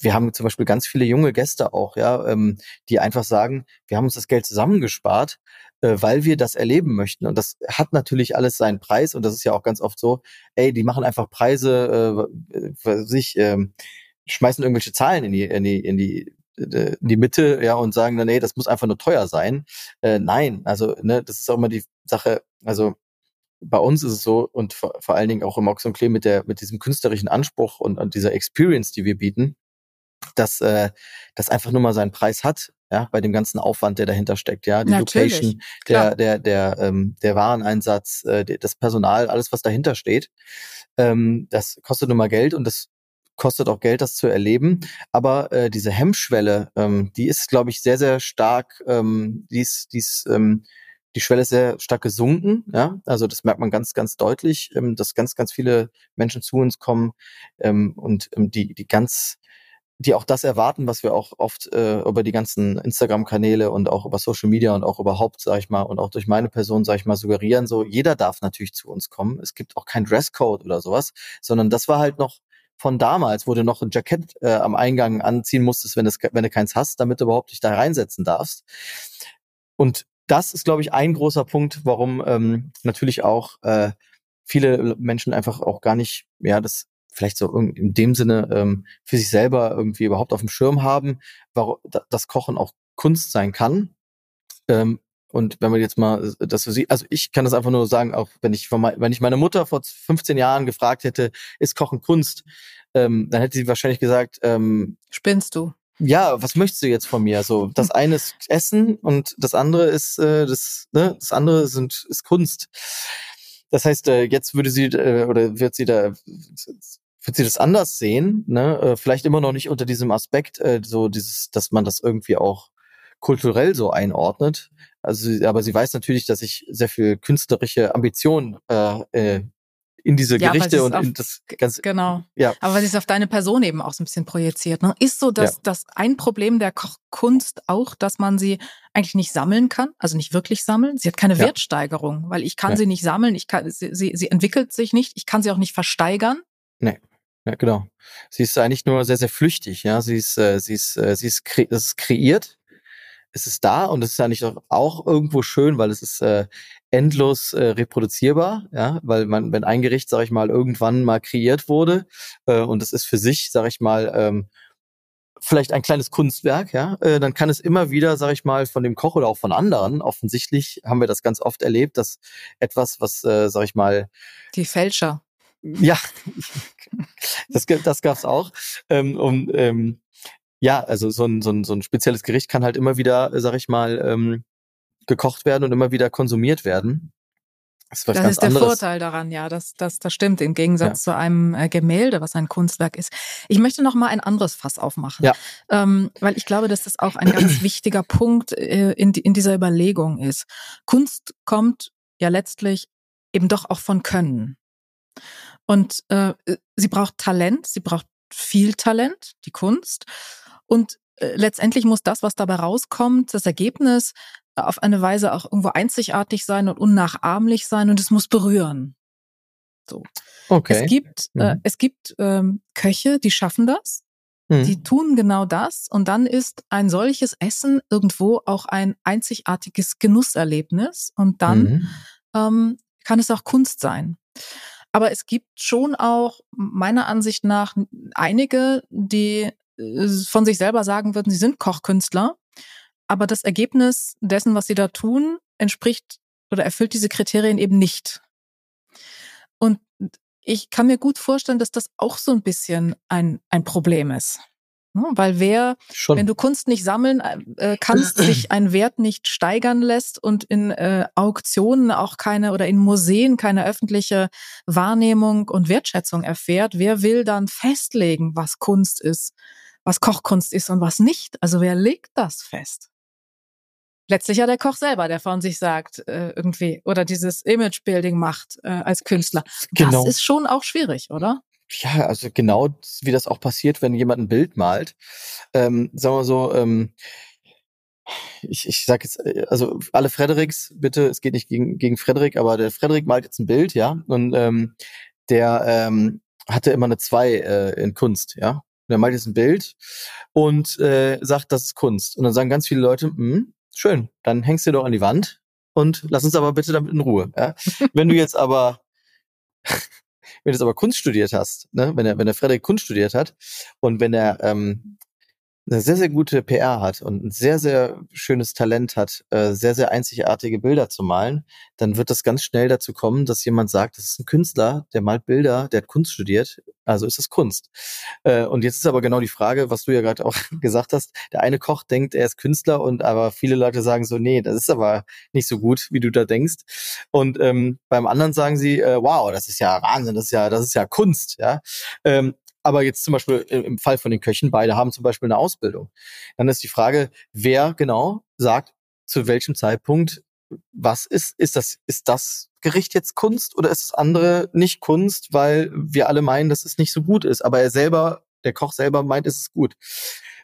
wir haben zum Beispiel ganz viele junge Gäste auch, ja, ähm, die einfach sagen, wir haben uns das Geld zusammengespart, äh, weil wir das erleben möchten. Und das hat natürlich alles seinen Preis und das ist ja auch ganz oft so, ey, die machen einfach Preise, äh, sich äh, schmeißen irgendwelche Zahlen in die, in die, in die in die Mitte, ja, und sagen dann, nee, das muss einfach nur teuer sein. Äh, nein, also, ne, das ist auch immer die Sache, also bei uns ist es so und vor, vor allen Dingen auch im Ox und Klee mit der, mit diesem künstlerischen Anspruch und, und dieser Experience, die wir bieten, dass äh, das einfach nur mal seinen Preis hat, ja, bei dem ganzen Aufwand, der dahinter steckt, ja, die Natürlich, Location, der, der, der, ähm, der Wareneinsatz, äh, das Personal, alles, was dahinter steht, ähm, das kostet nun mal Geld und das kostet auch Geld, das zu erleben. Aber äh, diese Hemmschwelle, ähm, die ist, glaube ich, sehr, sehr stark, ähm, die ist, die ist, ähm, die Schwelle ist sehr stark gesunken, ja. Also das merkt man ganz, ganz deutlich, ähm, dass ganz, ganz viele Menschen zu uns kommen ähm, und ähm, die, die ganz die auch das erwarten, was wir auch oft äh, über die ganzen Instagram-Kanäle und auch über Social Media und auch überhaupt, sag ich mal, und auch durch meine Person, sag ich mal, suggerieren, so jeder darf natürlich zu uns kommen. Es gibt auch kein Dresscode oder sowas, sondern das war halt noch von damals, wo du noch ein Jackett äh, am Eingang anziehen musstest, wenn, das, wenn du keins hast, damit du überhaupt dich da reinsetzen darfst. Und das ist, glaube ich, ein großer Punkt, warum ähm, natürlich auch äh, viele Menschen einfach auch gar nicht, ja, das vielleicht so in dem Sinne ähm, für sich selber irgendwie überhaupt auf dem Schirm haben, warum das Kochen auch Kunst sein kann. Ähm, und wenn man jetzt mal das so sieht, also ich kann das einfach nur sagen, auch wenn ich von mein, wenn ich meine Mutter vor 15 Jahren gefragt hätte, ist Kochen Kunst, ähm, dann hätte sie wahrscheinlich gesagt, ähm, spinnst du? Ja, was möchtest du jetzt von mir? So, das [laughs] eine ist Essen und das andere ist äh, das, ne, das andere sind ist Kunst. Das heißt, äh, jetzt würde sie äh, oder wird sie da wird sie das anders sehen, ne? Äh, vielleicht immer noch nicht unter diesem Aspekt, äh, so dieses, dass man das irgendwie auch kulturell so einordnet. Also, aber sie weiß natürlich, dass ich sehr viel künstlerische Ambitionen äh, äh, in diese ja, Gerichte und auf, in das ganze. Genau. Ja. Aber weil sie es auf deine Person eben auch so ein bisschen projiziert. Ne? Ist so, dass ja. das ein Problem der Kochkunst auch, dass man sie eigentlich nicht sammeln kann, also nicht wirklich sammeln. Sie hat keine ja. Wertsteigerung, weil ich kann ja. sie nicht sammeln, ich kann, sie, sie, sie entwickelt sich nicht, ich kann sie auch nicht versteigern. Nee. Ja, genau. Sie ist eigentlich nur sehr, sehr flüchtig, ja. Sie ist, äh, sie ist, äh, sie ist, kre ist kreiert, es ist da und es ist eigentlich auch irgendwo schön, weil es ist äh, endlos äh, reproduzierbar, ja, weil man, wenn ein Gericht, sag ich mal, irgendwann mal kreiert wurde äh, und es ist für sich, sag ich mal, ähm, vielleicht ein kleines Kunstwerk, ja, äh, dann kann es immer wieder, sag ich mal, von dem Koch oder auch von anderen, offensichtlich haben wir das ganz oft erlebt, dass etwas, was, äh, sag ich mal, die Fälscher ja, [laughs] das, das gab's auch. Ähm, und ähm, ja, also so ein, so, ein, so ein spezielles Gericht kann halt immer wieder, sag ich mal, ähm, gekocht werden und immer wieder konsumiert werden. Das, ist, das ist der anderes. Vorteil daran, ja, das, das, das stimmt, im Gegensatz ja. zu einem äh, Gemälde, was ein Kunstwerk ist. Ich möchte noch mal ein anderes Fass aufmachen, ja. ähm, weil ich glaube, dass das auch ein ganz [clears throat] wichtiger Punkt äh, in, in dieser Überlegung ist. Kunst kommt ja letztlich eben doch auch von Können. Und äh, sie braucht Talent, sie braucht viel Talent, die Kunst. Und äh, letztendlich muss das, was dabei rauskommt, das Ergebnis auf eine Weise auch irgendwo einzigartig sein und unnachahmlich sein und es muss berühren. So. Okay. Es gibt, äh, mhm. äh, es gibt ähm, Köche, die schaffen das. Mhm. Die tun genau das und dann ist ein solches Essen irgendwo auch ein einzigartiges Genusserlebnis und dann mhm. ähm, kann es auch Kunst sein. Aber es gibt schon auch meiner Ansicht nach einige, die äh, von sich selber sagen würden, sie sind Kochkünstler, aber das Ergebnis dessen, was sie da tun, entspricht oder erfüllt diese Kriterien eben nicht. Und ich kann mir gut vorstellen, dass das auch so ein bisschen ein, ein Problem ist. Ne? Weil wer, Schon. wenn du Kunst nicht sammeln äh, kannst, [clears throat] sich ein Wert nicht steigern lässt und in äh, Auktionen auch keine oder in Museen keine öffentliche Wahrnehmung und Wertschätzung erfährt, wer will dann festlegen, was Kunst ist, was Kochkunst ist und was nicht? Also wer legt das fest? Letztlich ja der Koch selber, der von sich sagt, äh, irgendwie, oder dieses Imagebuilding macht äh, als Künstler. Genau. Das ist schon auch schwierig, oder? ja, also genau wie das auch passiert, wenn jemand ein Bild malt. Ähm, sagen wir so, ähm, ich, ich sag jetzt, äh, also alle Fredericks, bitte, es geht nicht gegen, gegen Frederik, aber der Frederik malt jetzt ein Bild, ja, und ähm, der ähm, hatte immer eine Zwei äh, in Kunst, ja. Und er malt jetzt ein Bild und äh, sagt, das ist Kunst. Und dann sagen ganz viele Leute, hm, schön, dann hängst du doch an die Wand und lass uns aber bitte damit in Ruhe. Ja? [laughs] Wenn du jetzt aber [laughs] wenn du jetzt aber Kunst studiert hast, ne, wenn er, wenn der Frederik Kunst studiert hat und wenn er ähm, eine sehr, sehr gute PR hat und ein sehr, sehr schönes Talent hat, äh, sehr, sehr einzigartige Bilder zu malen, dann wird das ganz schnell dazu kommen, dass jemand sagt, das ist ein Künstler, der malt Bilder, der hat Kunst studiert, also ist das Kunst. Äh, und jetzt ist aber genau die Frage, was du ja gerade auch [laughs] gesagt hast, der eine Koch denkt, er ist Künstler und aber viele Leute sagen so, nee, das ist aber nicht so gut, wie du da denkst. Und ähm, beim anderen sagen sie, äh, wow, das ist ja Wahnsinn, das ist ja, das ist ja Kunst, ja. Ähm, aber jetzt zum Beispiel im Fall von den Köchen, beide haben zum Beispiel eine Ausbildung. Dann ist die Frage, wer genau sagt, zu welchem Zeitpunkt, was ist, ist das, ist das Gericht jetzt Kunst oder ist das andere nicht Kunst, weil wir alle meinen, dass es nicht so gut ist. Aber er selber, der Koch selber meint, es ist gut.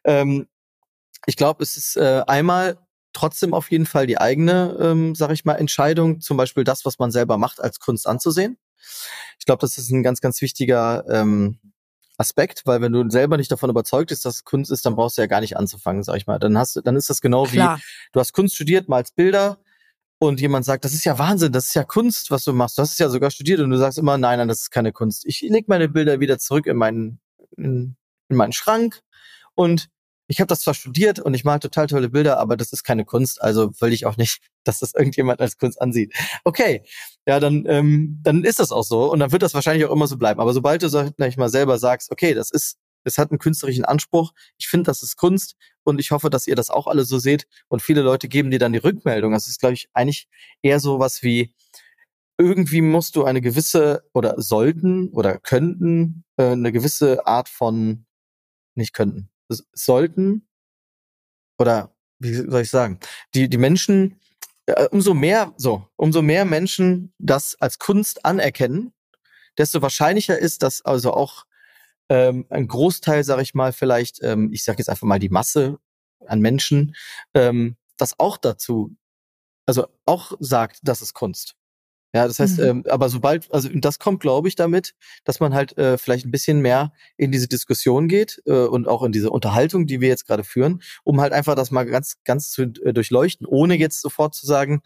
Ähm, ich glaube, es ist äh, einmal trotzdem auf jeden Fall die eigene, ähm, sag ich mal, Entscheidung, zum Beispiel das, was man selber macht, als Kunst anzusehen. Ich glaube, das ist ein ganz, ganz wichtiger ähm, Aspekt, weil wenn du selber nicht davon überzeugt bist, dass Kunst ist, dann brauchst du ja gar nicht anzufangen, sag ich mal. Dann hast du, dann ist das genau Klar. wie, du hast Kunst studiert, malst Bilder und jemand sagt, das ist ja Wahnsinn, das ist ja Kunst, was du machst. Du hast es ja sogar studiert und du sagst immer, nein, nein, das ist keine Kunst. Ich leg meine Bilder wieder zurück in meinen, in, in meinen Schrank und ich habe das zwar studiert und ich mal total tolle Bilder, aber das ist keine Kunst, also will ich auch nicht, [laughs] dass das irgendjemand als Kunst ansieht. Okay, ja, dann, ähm, dann ist das auch so und dann wird das wahrscheinlich auch immer so bleiben. Aber sobald du, sag ich mal, selber sagst, okay, das ist, es hat einen künstlerischen Anspruch, ich finde, das ist Kunst und ich hoffe, dass ihr das auch alle so seht und viele Leute geben dir dann die Rückmeldung. Das ist, glaube ich, eigentlich eher so was wie, irgendwie musst du eine gewisse oder sollten oder könnten äh, eine gewisse Art von nicht könnten, sollten oder wie soll ich sagen, die, die Menschen, äh, umso mehr, so, umso mehr Menschen das als Kunst anerkennen, desto wahrscheinlicher ist, dass also auch ähm, ein Großteil, sage ich mal, vielleicht, ähm, ich sage jetzt einfach mal die Masse an Menschen, ähm, das auch dazu, also auch sagt, das ist Kunst. Ja, das heißt, mhm. ähm, aber sobald, also das kommt, glaube ich, damit, dass man halt äh, vielleicht ein bisschen mehr in diese Diskussion geht äh, und auch in diese Unterhaltung, die wir jetzt gerade führen, um halt einfach das mal ganz, ganz zu äh, durchleuchten, ohne jetzt sofort zu sagen,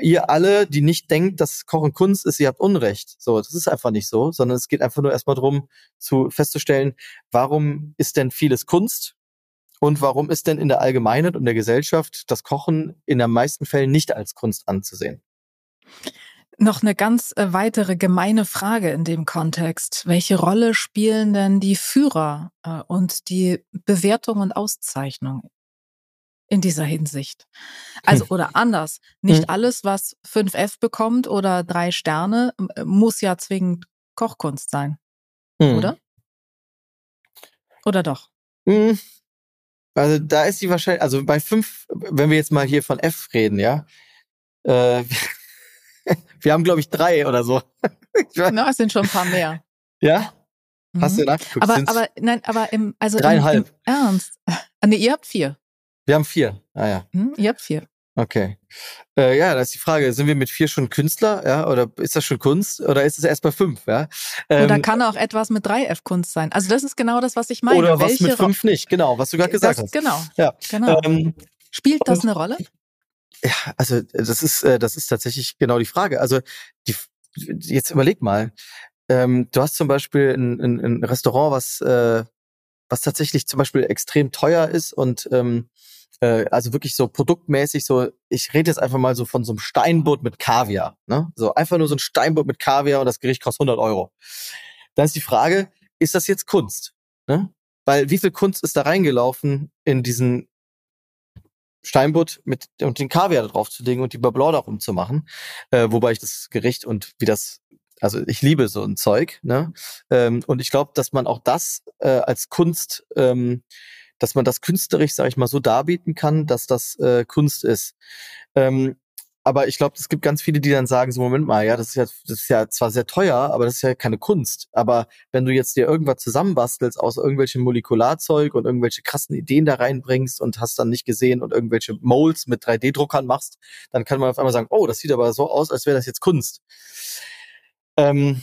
ihr alle, die nicht denkt, dass Kochen Kunst ist, ihr habt Unrecht. So, das ist einfach nicht so, sondern es geht einfach nur erstmal darum, zu festzustellen, warum ist denn vieles Kunst? Und warum ist denn in der Allgemeinheit und der Gesellschaft das Kochen in den meisten Fällen nicht als Kunst anzusehen? Noch eine ganz äh, weitere gemeine Frage in dem Kontext. Welche Rolle spielen denn die Führer äh, und die Bewertung und Auszeichnung in dieser Hinsicht? Also, oder [laughs] anders. Nicht hm. alles, was 5F bekommt oder drei Sterne, äh, muss ja zwingend Kochkunst sein. Hm. Oder? Oder doch? Hm. Also, da ist die wahrscheinlich, also bei fünf, wenn wir jetzt mal hier von F reden, ja, äh, Wir haben, glaube ich, drei oder so. [laughs] Na, es sind schon ein paar mehr. Ja? Hast du mhm. nachgeguckt? Aber, aber, nein, aber im, also Dreieinhalb. Im, im Ernst. Ah, nee, ihr habt vier. Wir haben vier. Ah ja. Hm, ihr habt vier. Okay. Äh, ja, das ist die Frage, sind wir mit vier schon Künstler, ja, oder ist das schon Kunst oder ist es erst bei fünf, ja? Ähm, oder kann auch etwas mit 3F Kunst sein? Also das ist genau das, was ich meine. Oder was Welche mit fünf nicht, genau, was du gerade gesagt das, hast. Genau. Ja. genau. Ähm, Spielt das eine Rolle? Ja, also das ist, äh, das ist tatsächlich genau die Frage. Also die, jetzt überleg mal, ähm, du hast zum Beispiel ein, ein, ein Restaurant, was, äh, was tatsächlich zum Beispiel extrem teuer ist und ähm, äh, also wirklich so produktmäßig so, ich rede jetzt einfach mal so von so einem Steinbutt mit Kaviar, ne? So einfach nur so ein Steinbutt mit Kaviar und das Gericht kostet 100 Euro. Dann ist die Frage, ist das jetzt Kunst? Ne? Weil wie viel Kunst ist da reingelaufen in diesen Steinbutt mit und den Kaviar da drauf zu legen und die Bablau darum zu machen. Äh, wobei ich das Gericht und wie das, also ich liebe so ein Zeug, ne? Ähm, und ich glaube, dass man auch das äh, als Kunst, ähm, dass man das künstlerisch, sage ich mal, so darbieten kann, dass das äh, Kunst ist. Ähm, aber ich glaube, es gibt ganz viele, die dann sagen, so Moment mal, ja, das ist ja, das ist ja zwar sehr teuer, aber das ist ja keine Kunst. Aber wenn du jetzt dir irgendwas zusammenbastelst aus irgendwelchem Molekularzeug und irgendwelche krassen Ideen da reinbringst und hast dann nicht gesehen und irgendwelche Molds mit 3D-Druckern machst, dann kann man auf einmal sagen, oh, das sieht aber so aus, als wäre das jetzt Kunst. Ähm,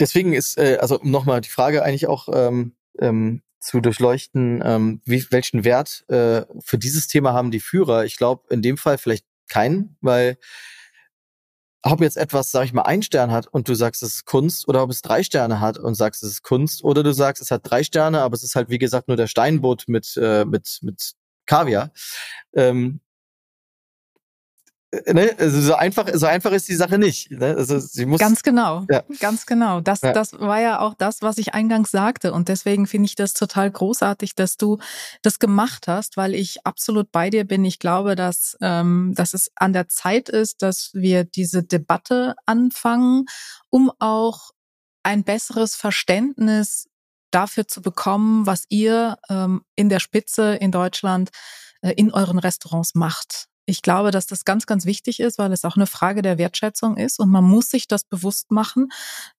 deswegen ist, äh, also nochmal die Frage eigentlich auch, ähm, ähm, zu durchleuchten, ähm, wie, welchen Wert äh, für dieses Thema haben die Führer. Ich glaube, in dem Fall vielleicht keinen, weil ob jetzt etwas, sag ich mal, ein Stern hat und du sagst, es ist Kunst, oder ob es drei Sterne hat und sagst, es ist Kunst, oder du sagst, es hat drei Sterne, aber es ist halt, wie gesagt, nur der Steinboot mit, äh, mit, mit Kaviar. Ähm, äh, ne? Also so einfach, so einfach ist die Sache nicht. Ne? Also sie muss ganz genau, ja. ganz genau. Das, ja. das war ja auch das, was ich eingangs sagte, und deswegen finde ich das total großartig, dass du das gemacht hast, weil ich absolut bei dir bin. Ich glaube, dass, ähm, dass es an der Zeit ist, dass wir diese Debatte anfangen, um auch ein besseres Verständnis dafür zu bekommen, was ihr ähm, in der Spitze in Deutschland äh, in euren Restaurants macht. Ich glaube, dass das ganz, ganz wichtig ist, weil es auch eine Frage der Wertschätzung ist und man muss sich das bewusst machen,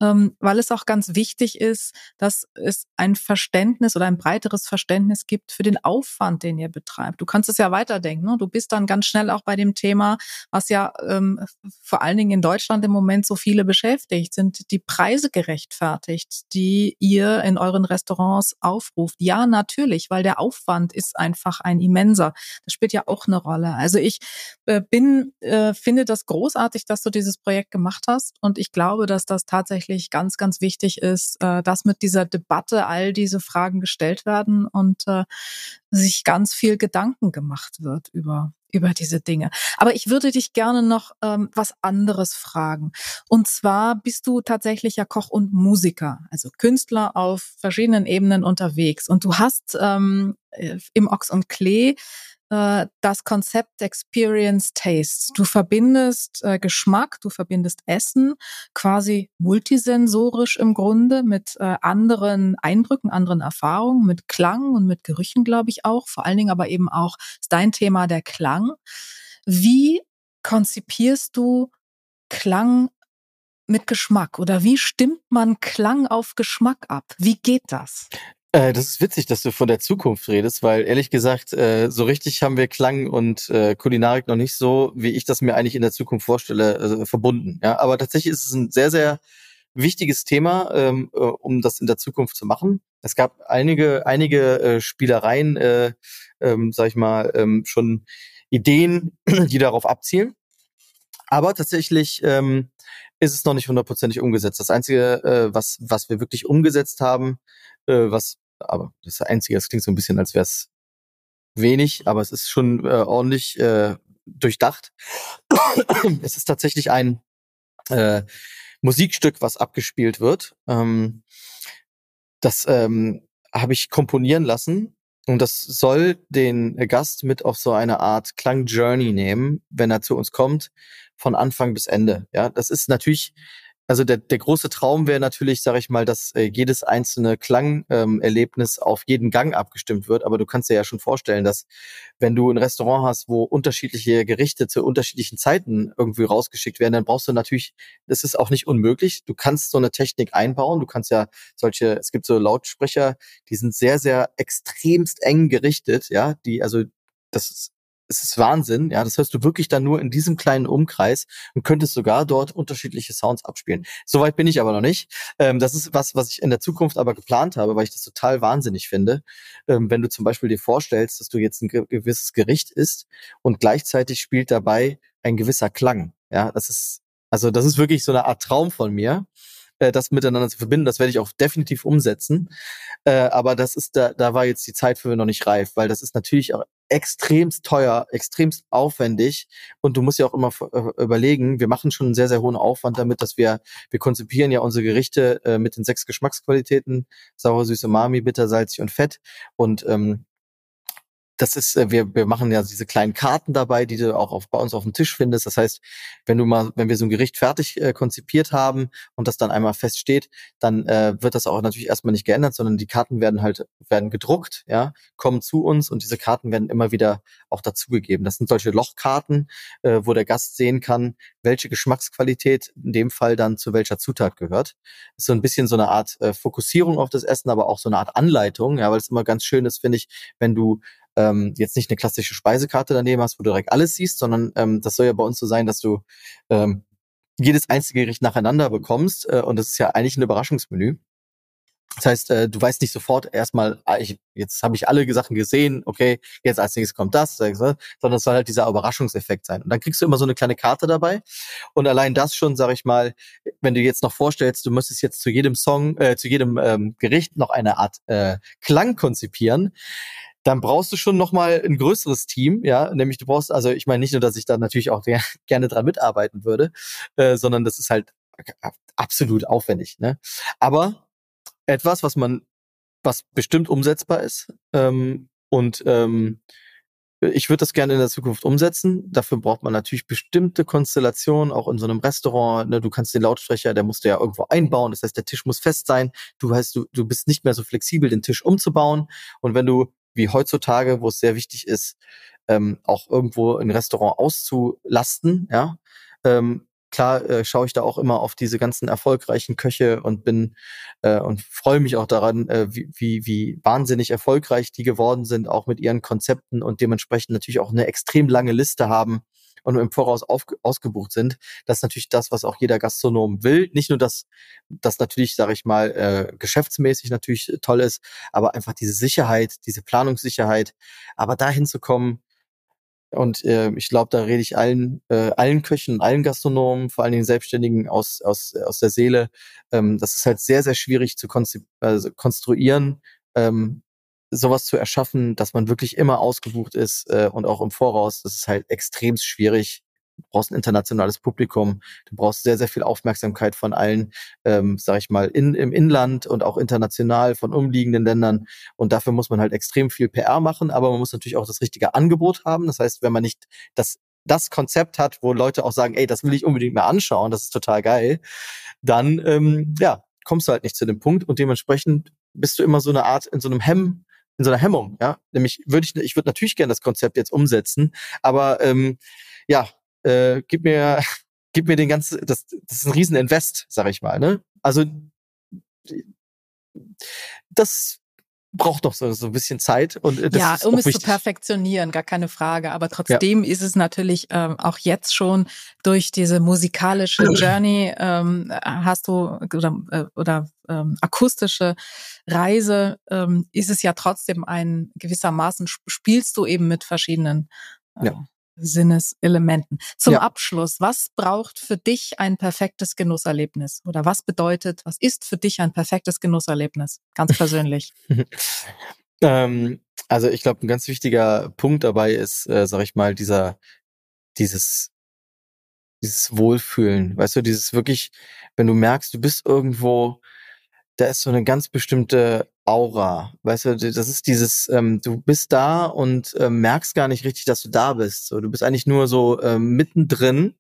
ähm, weil es auch ganz wichtig ist, dass es ein Verständnis oder ein breiteres Verständnis gibt für den Aufwand, den ihr betreibt. Du kannst es ja weiterdenken. Ne? Du bist dann ganz schnell auch bei dem Thema, was ja ähm, vor allen Dingen in Deutschland im Moment so viele beschäftigt, sind die Preise gerechtfertigt, die ihr in euren Restaurants aufruft. Ja, natürlich, weil der Aufwand ist einfach ein immenser. Das spielt ja auch eine Rolle. Also ich bin, äh, finde das großartig, dass du dieses Projekt gemacht hast. Und ich glaube, dass das tatsächlich ganz, ganz wichtig ist, äh, dass mit dieser Debatte all diese Fragen gestellt werden und äh, sich ganz viel Gedanken gemacht wird über über diese Dinge. Aber ich würde dich gerne noch ähm, was anderes fragen. Und zwar bist du tatsächlich ja Koch und Musiker, also Künstler auf verschiedenen Ebenen unterwegs. Und du hast ähm, äh, im Ochs und Klee äh, das Konzept Experience Taste. Du verbindest äh, Geschmack, du verbindest Essen quasi multisensorisch im Grunde mit äh, anderen Eindrücken, anderen Erfahrungen, mit Klang und mit Gerüchen, glaube ich auch. Vor allen Dingen aber eben auch ist dein Thema der Klang. Wie konzipierst du Klang mit Geschmack oder wie stimmt man Klang auf Geschmack ab? Wie geht das? Äh, das ist witzig, dass du von der Zukunft redest, weil ehrlich gesagt, äh, so richtig haben wir Klang und äh, Kulinarik noch nicht so, wie ich das mir eigentlich in der Zukunft vorstelle, äh, verbunden. Ja, aber tatsächlich ist es ein sehr, sehr wichtiges Thema, ähm, äh, um das in der Zukunft zu machen. Es gab einige, einige Spielereien, äh, ähm, sag ich mal, ähm, schon Ideen, [clears throat] die darauf abzielen. Aber tatsächlich ähm, ist es noch nicht hundertprozentig umgesetzt. Das Einzige, äh, was, was wir wirklich umgesetzt haben, äh, was aber das, Einzige, das klingt so ein bisschen, als wäre es wenig, aber es ist schon äh, ordentlich äh, durchdacht. [coughs] es ist tatsächlich ein äh, Musikstück, was abgespielt wird. Ähm, das ähm, habe ich komponieren lassen und das soll den Gast mit auf so eine Art Klang-Journey nehmen, wenn er zu uns kommt, von Anfang bis Ende. Ja, das ist natürlich also der, der große Traum wäre natürlich, sage ich mal, dass äh, jedes einzelne Klangerlebnis ähm, auf jeden Gang abgestimmt wird. Aber du kannst dir ja schon vorstellen, dass wenn du ein Restaurant hast, wo unterschiedliche Gerichte zu unterschiedlichen Zeiten irgendwie rausgeschickt werden, dann brauchst du natürlich, das ist auch nicht unmöglich. Du kannst so eine Technik einbauen. Du kannst ja solche, es gibt so Lautsprecher, die sind sehr, sehr extremst eng gerichtet, ja, die also das ist es ist Wahnsinn. Ja, das hörst du wirklich dann nur in diesem kleinen Umkreis und könntest sogar dort unterschiedliche Sounds abspielen. Soweit bin ich aber noch nicht. Ähm, das ist was, was ich in der Zukunft aber geplant habe, weil ich das total wahnsinnig finde. Ähm, wenn du zum Beispiel dir vorstellst, dass du jetzt ein gewisses Gericht isst und gleichzeitig spielt dabei ein gewisser Klang. Ja, das ist, also das ist wirklich so eine Art Traum von mir äh, das miteinander zu verbinden. Das werde ich auch definitiv umsetzen. Äh, aber das ist da, da war jetzt die Zeit für noch nicht reif, weil das ist natürlich auch extremst teuer, extremst aufwendig. Und du musst ja auch immer äh, überlegen, wir machen schon einen sehr, sehr hohen Aufwand damit, dass wir, wir konzipieren ja unsere Gerichte äh, mit den sechs Geschmacksqualitäten, sauer, süß, umami, bitter, salzig und fett. Und ähm, das ist, äh, wir, wir machen ja diese kleinen Karten dabei, die du auch auf, bei uns auf dem Tisch findest. Das heißt, wenn du mal, wenn wir so ein Gericht fertig äh, konzipiert haben und das dann einmal feststeht, dann äh, wird das auch natürlich erstmal nicht geändert, sondern die Karten werden halt, werden gedruckt, ja, kommen zu uns und diese Karten werden immer wieder auch dazugegeben. Das sind solche Lochkarten, äh, wo der Gast sehen kann, welche Geschmacksqualität in dem Fall dann zu welcher Zutat gehört. Ist so ein bisschen so eine Art äh, Fokussierung auf das Essen, aber auch so eine Art Anleitung, ja, weil es immer ganz schön ist, finde ich, wenn du ähm, jetzt nicht eine klassische Speisekarte daneben hast, wo du direkt alles siehst, sondern ähm, das soll ja bei uns so sein, dass du ähm, jedes einzige Gericht nacheinander bekommst äh, und das ist ja eigentlich ein Überraschungsmenü. Das heißt, äh, du weißt nicht sofort erstmal, ah, ich, jetzt habe ich alle Sachen gesehen, okay, jetzt als nächstes kommt das, sondern es soll halt dieser Überraschungseffekt sein. Und dann kriegst du immer so eine kleine Karte dabei. Und allein das schon, sage ich mal, wenn du jetzt noch vorstellst, du müsstest jetzt zu jedem Song, äh, zu jedem ähm, Gericht noch eine Art äh, Klang konzipieren, dann brauchst du schon noch mal ein größeres Team, ja, nämlich du brauchst, also ich meine nicht nur, dass ich da natürlich auch [laughs] gerne dran mitarbeiten würde, äh, sondern das ist halt absolut aufwendig, ne? Aber etwas, was man, was bestimmt umsetzbar ist. Ähm, und ähm, ich würde das gerne in der Zukunft umsetzen. Dafür braucht man natürlich bestimmte Konstellationen, auch in so einem Restaurant. Ne? Du kannst den Lautsprecher, der musst du ja irgendwo einbauen. Das heißt, der Tisch muss fest sein. Du heißt, du, du bist nicht mehr so flexibel, den Tisch umzubauen. Und wenn du, wie heutzutage, wo es sehr wichtig ist, ähm, auch irgendwo ein Restaurant auszulasten, ja, ähm, klar äh, schaue ich da auch immer auf diese ganzen erfolgreichen Köche und bin äh, und freue mich auch daran, äh, wie, wie, wie wahnsinnig erfolgreich die geworden sind, auch mit ihren Konzepten und dementsprechend natürlich auch eine extrem lange Liste haben und im Voraus auf, ausgebucht sind. Das ist natürlich das, was auch jeder Gastronom will. Nicht nur, dass das natürlich, sage ich mal, äh, geschäftsmäßig natürlich toll ist, aber einfach diese Sicherheit, diese Planungssicherheit. Aber dahin zu kommen, und äh, ich glaube, da rede ich allen, äh, allen Köchen, allen Gastronomen, vor allen Dingen Selbstständigen aus, aus, aus der Seele. Ähm, das ist halt sehr, sehr schwierig zu also konstruieren, ähm, sowas zu erschaffen, dass man wirklich immer ausgebucht ist äh, und auch im Voraus. Das ist halt extrem schwierig du brauchst ein internationales Publikum, du brauchst sehr, sehr viel Aufmerksamkeit von allen, ähm, sag ich mal, in, im Inland und auch international von umliegenden Ländern. Und dafür muss man halt extrem viel PR machen, aber man muss natürlich auch das richtige Angebot haben. Das heißt, wenn man nicht das das Konzept hat, wo Leute auch sagen, ey, das will ich unbedingt mal anschauen, das ist total geil, dann ähm, ja, kommst du halt nicht zu dem Punkt und dementsprechend bist du immer so eine Art in so einem Hemm, in so einer Hemmung, ja. Nämlich würde ich, ich würde natürlich gerne das Konzept jetzt umsetzen, aber ähm, ja, äh, gib mir, [laughs] gib mir den ganzen, das, das ist ein Rieseninvest, sag ich mal, ne? Also das braucht doch so, so ein bisschen Zeit. Und das ja, um es wichtig. zu perfektionieren, gar keine Frage. Aber trotzdem ja. ist es natürlich ähm, auch jetzt schon durch diese musikalische [clears throat] Journey ähm, hast du oder, äh, oder ähm, akustische Reise ähm, ist es ja trotzdem ein gewissermaßen spielst du eben mit verschiedenen äh, ja. Sinneselementen. Zum ja. Abschluss, was braucht für dich ein perfektes Genusserlebnis? Oder was bedeutet, was ist für dich ein perfektes Genusserlebnis? Ganz persönlich. [laughs] ähm, also ich glaube, ein ganz wichtiger Punkt dabei ist, äh, sag ich mal, dieser, dieses, dieses Wohlfühlen. Weißt du, dieses wirklich, wenn du merkst, du bist irgendwo, da ist so eine ganz bestimmte Aura. Weißt du, das ist dieses, ähm, du bist da und ähm, merkst gar nicht richtig, dass du da bist. So, du bist eigentlich nur so ähm, mittendrin.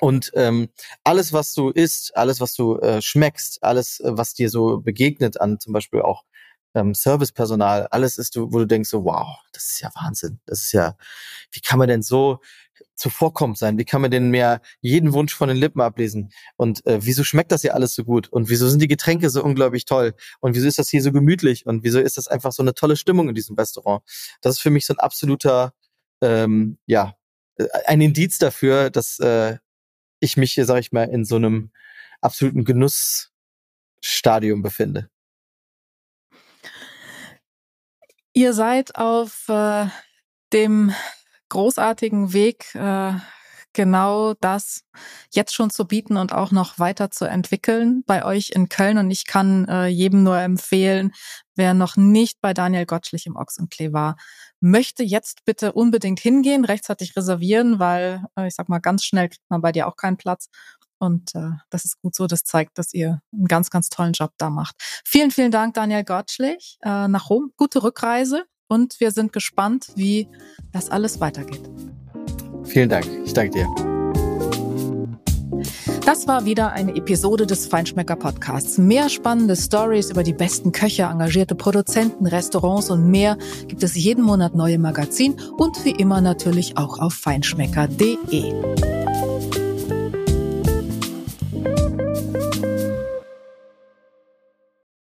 Und ähm, alles, was du isst, alles, was du äh, schmeckst, alles, äh, was dir so begegnet an zum Beispiel auch ähm, Servicepersonal, alles ist du, wo du denkst so, wow, das ist ja Wahnsinn. Das ist ja, wie kann man denn so zuvorkommt sein? Wie kann man denn mehr jeden Wunsch von den Lippen ablesen? Und äh, wieso schmeckt das hier alles so gut? Und wieso sind die Getränke so unglaublich toll? Und wieso ist das hier so gemütlich? Und wieso ist das einfach so eine tolle Stimmung in diesem Restaurant? Das ist für mich so ein absoluter, ähm, ja, äh, ein Indiz dafür, dass äh, ich mich hier, sag ich mal, in so einem absoluten Genussstadium befinde. Ihr seid auf äh, dem großartigen Weg, äh, genau das jetzt schon zu bieten und auch noch weiter zu entwickeln bei euch in Köln. Und ich kann äh, jedem nur empfehlen, wer noch nicht bei Daniel Gottschlich im Ochs und Klee war, möchte jetzt bitte unbedingt hingehen, rechtzeitig reservieren, weil äh, ich sag mal, ganz schnell kriegt man bei dir auch keinen Platz. Und äh, das ist gut so, das zeigt, dass ihr einen ganz, ganz tollen Job da macht. Vielen, vielen Dank, Daniel Gottschlich, äh, nach Rom. Gute Rückreise und wir sind gespannt, wie das alles weitergeht. Vielen Dank. Ich danke dir. Das war wieder eine Episode des Feinschmecker Podcasts. Mehr spannende Stories über die besten Köche, engagierte Produzenten, Restaurants und mehr gibt es jeden Monat neue Magazin und wie immer natürlich auch auf feinschmecker.de.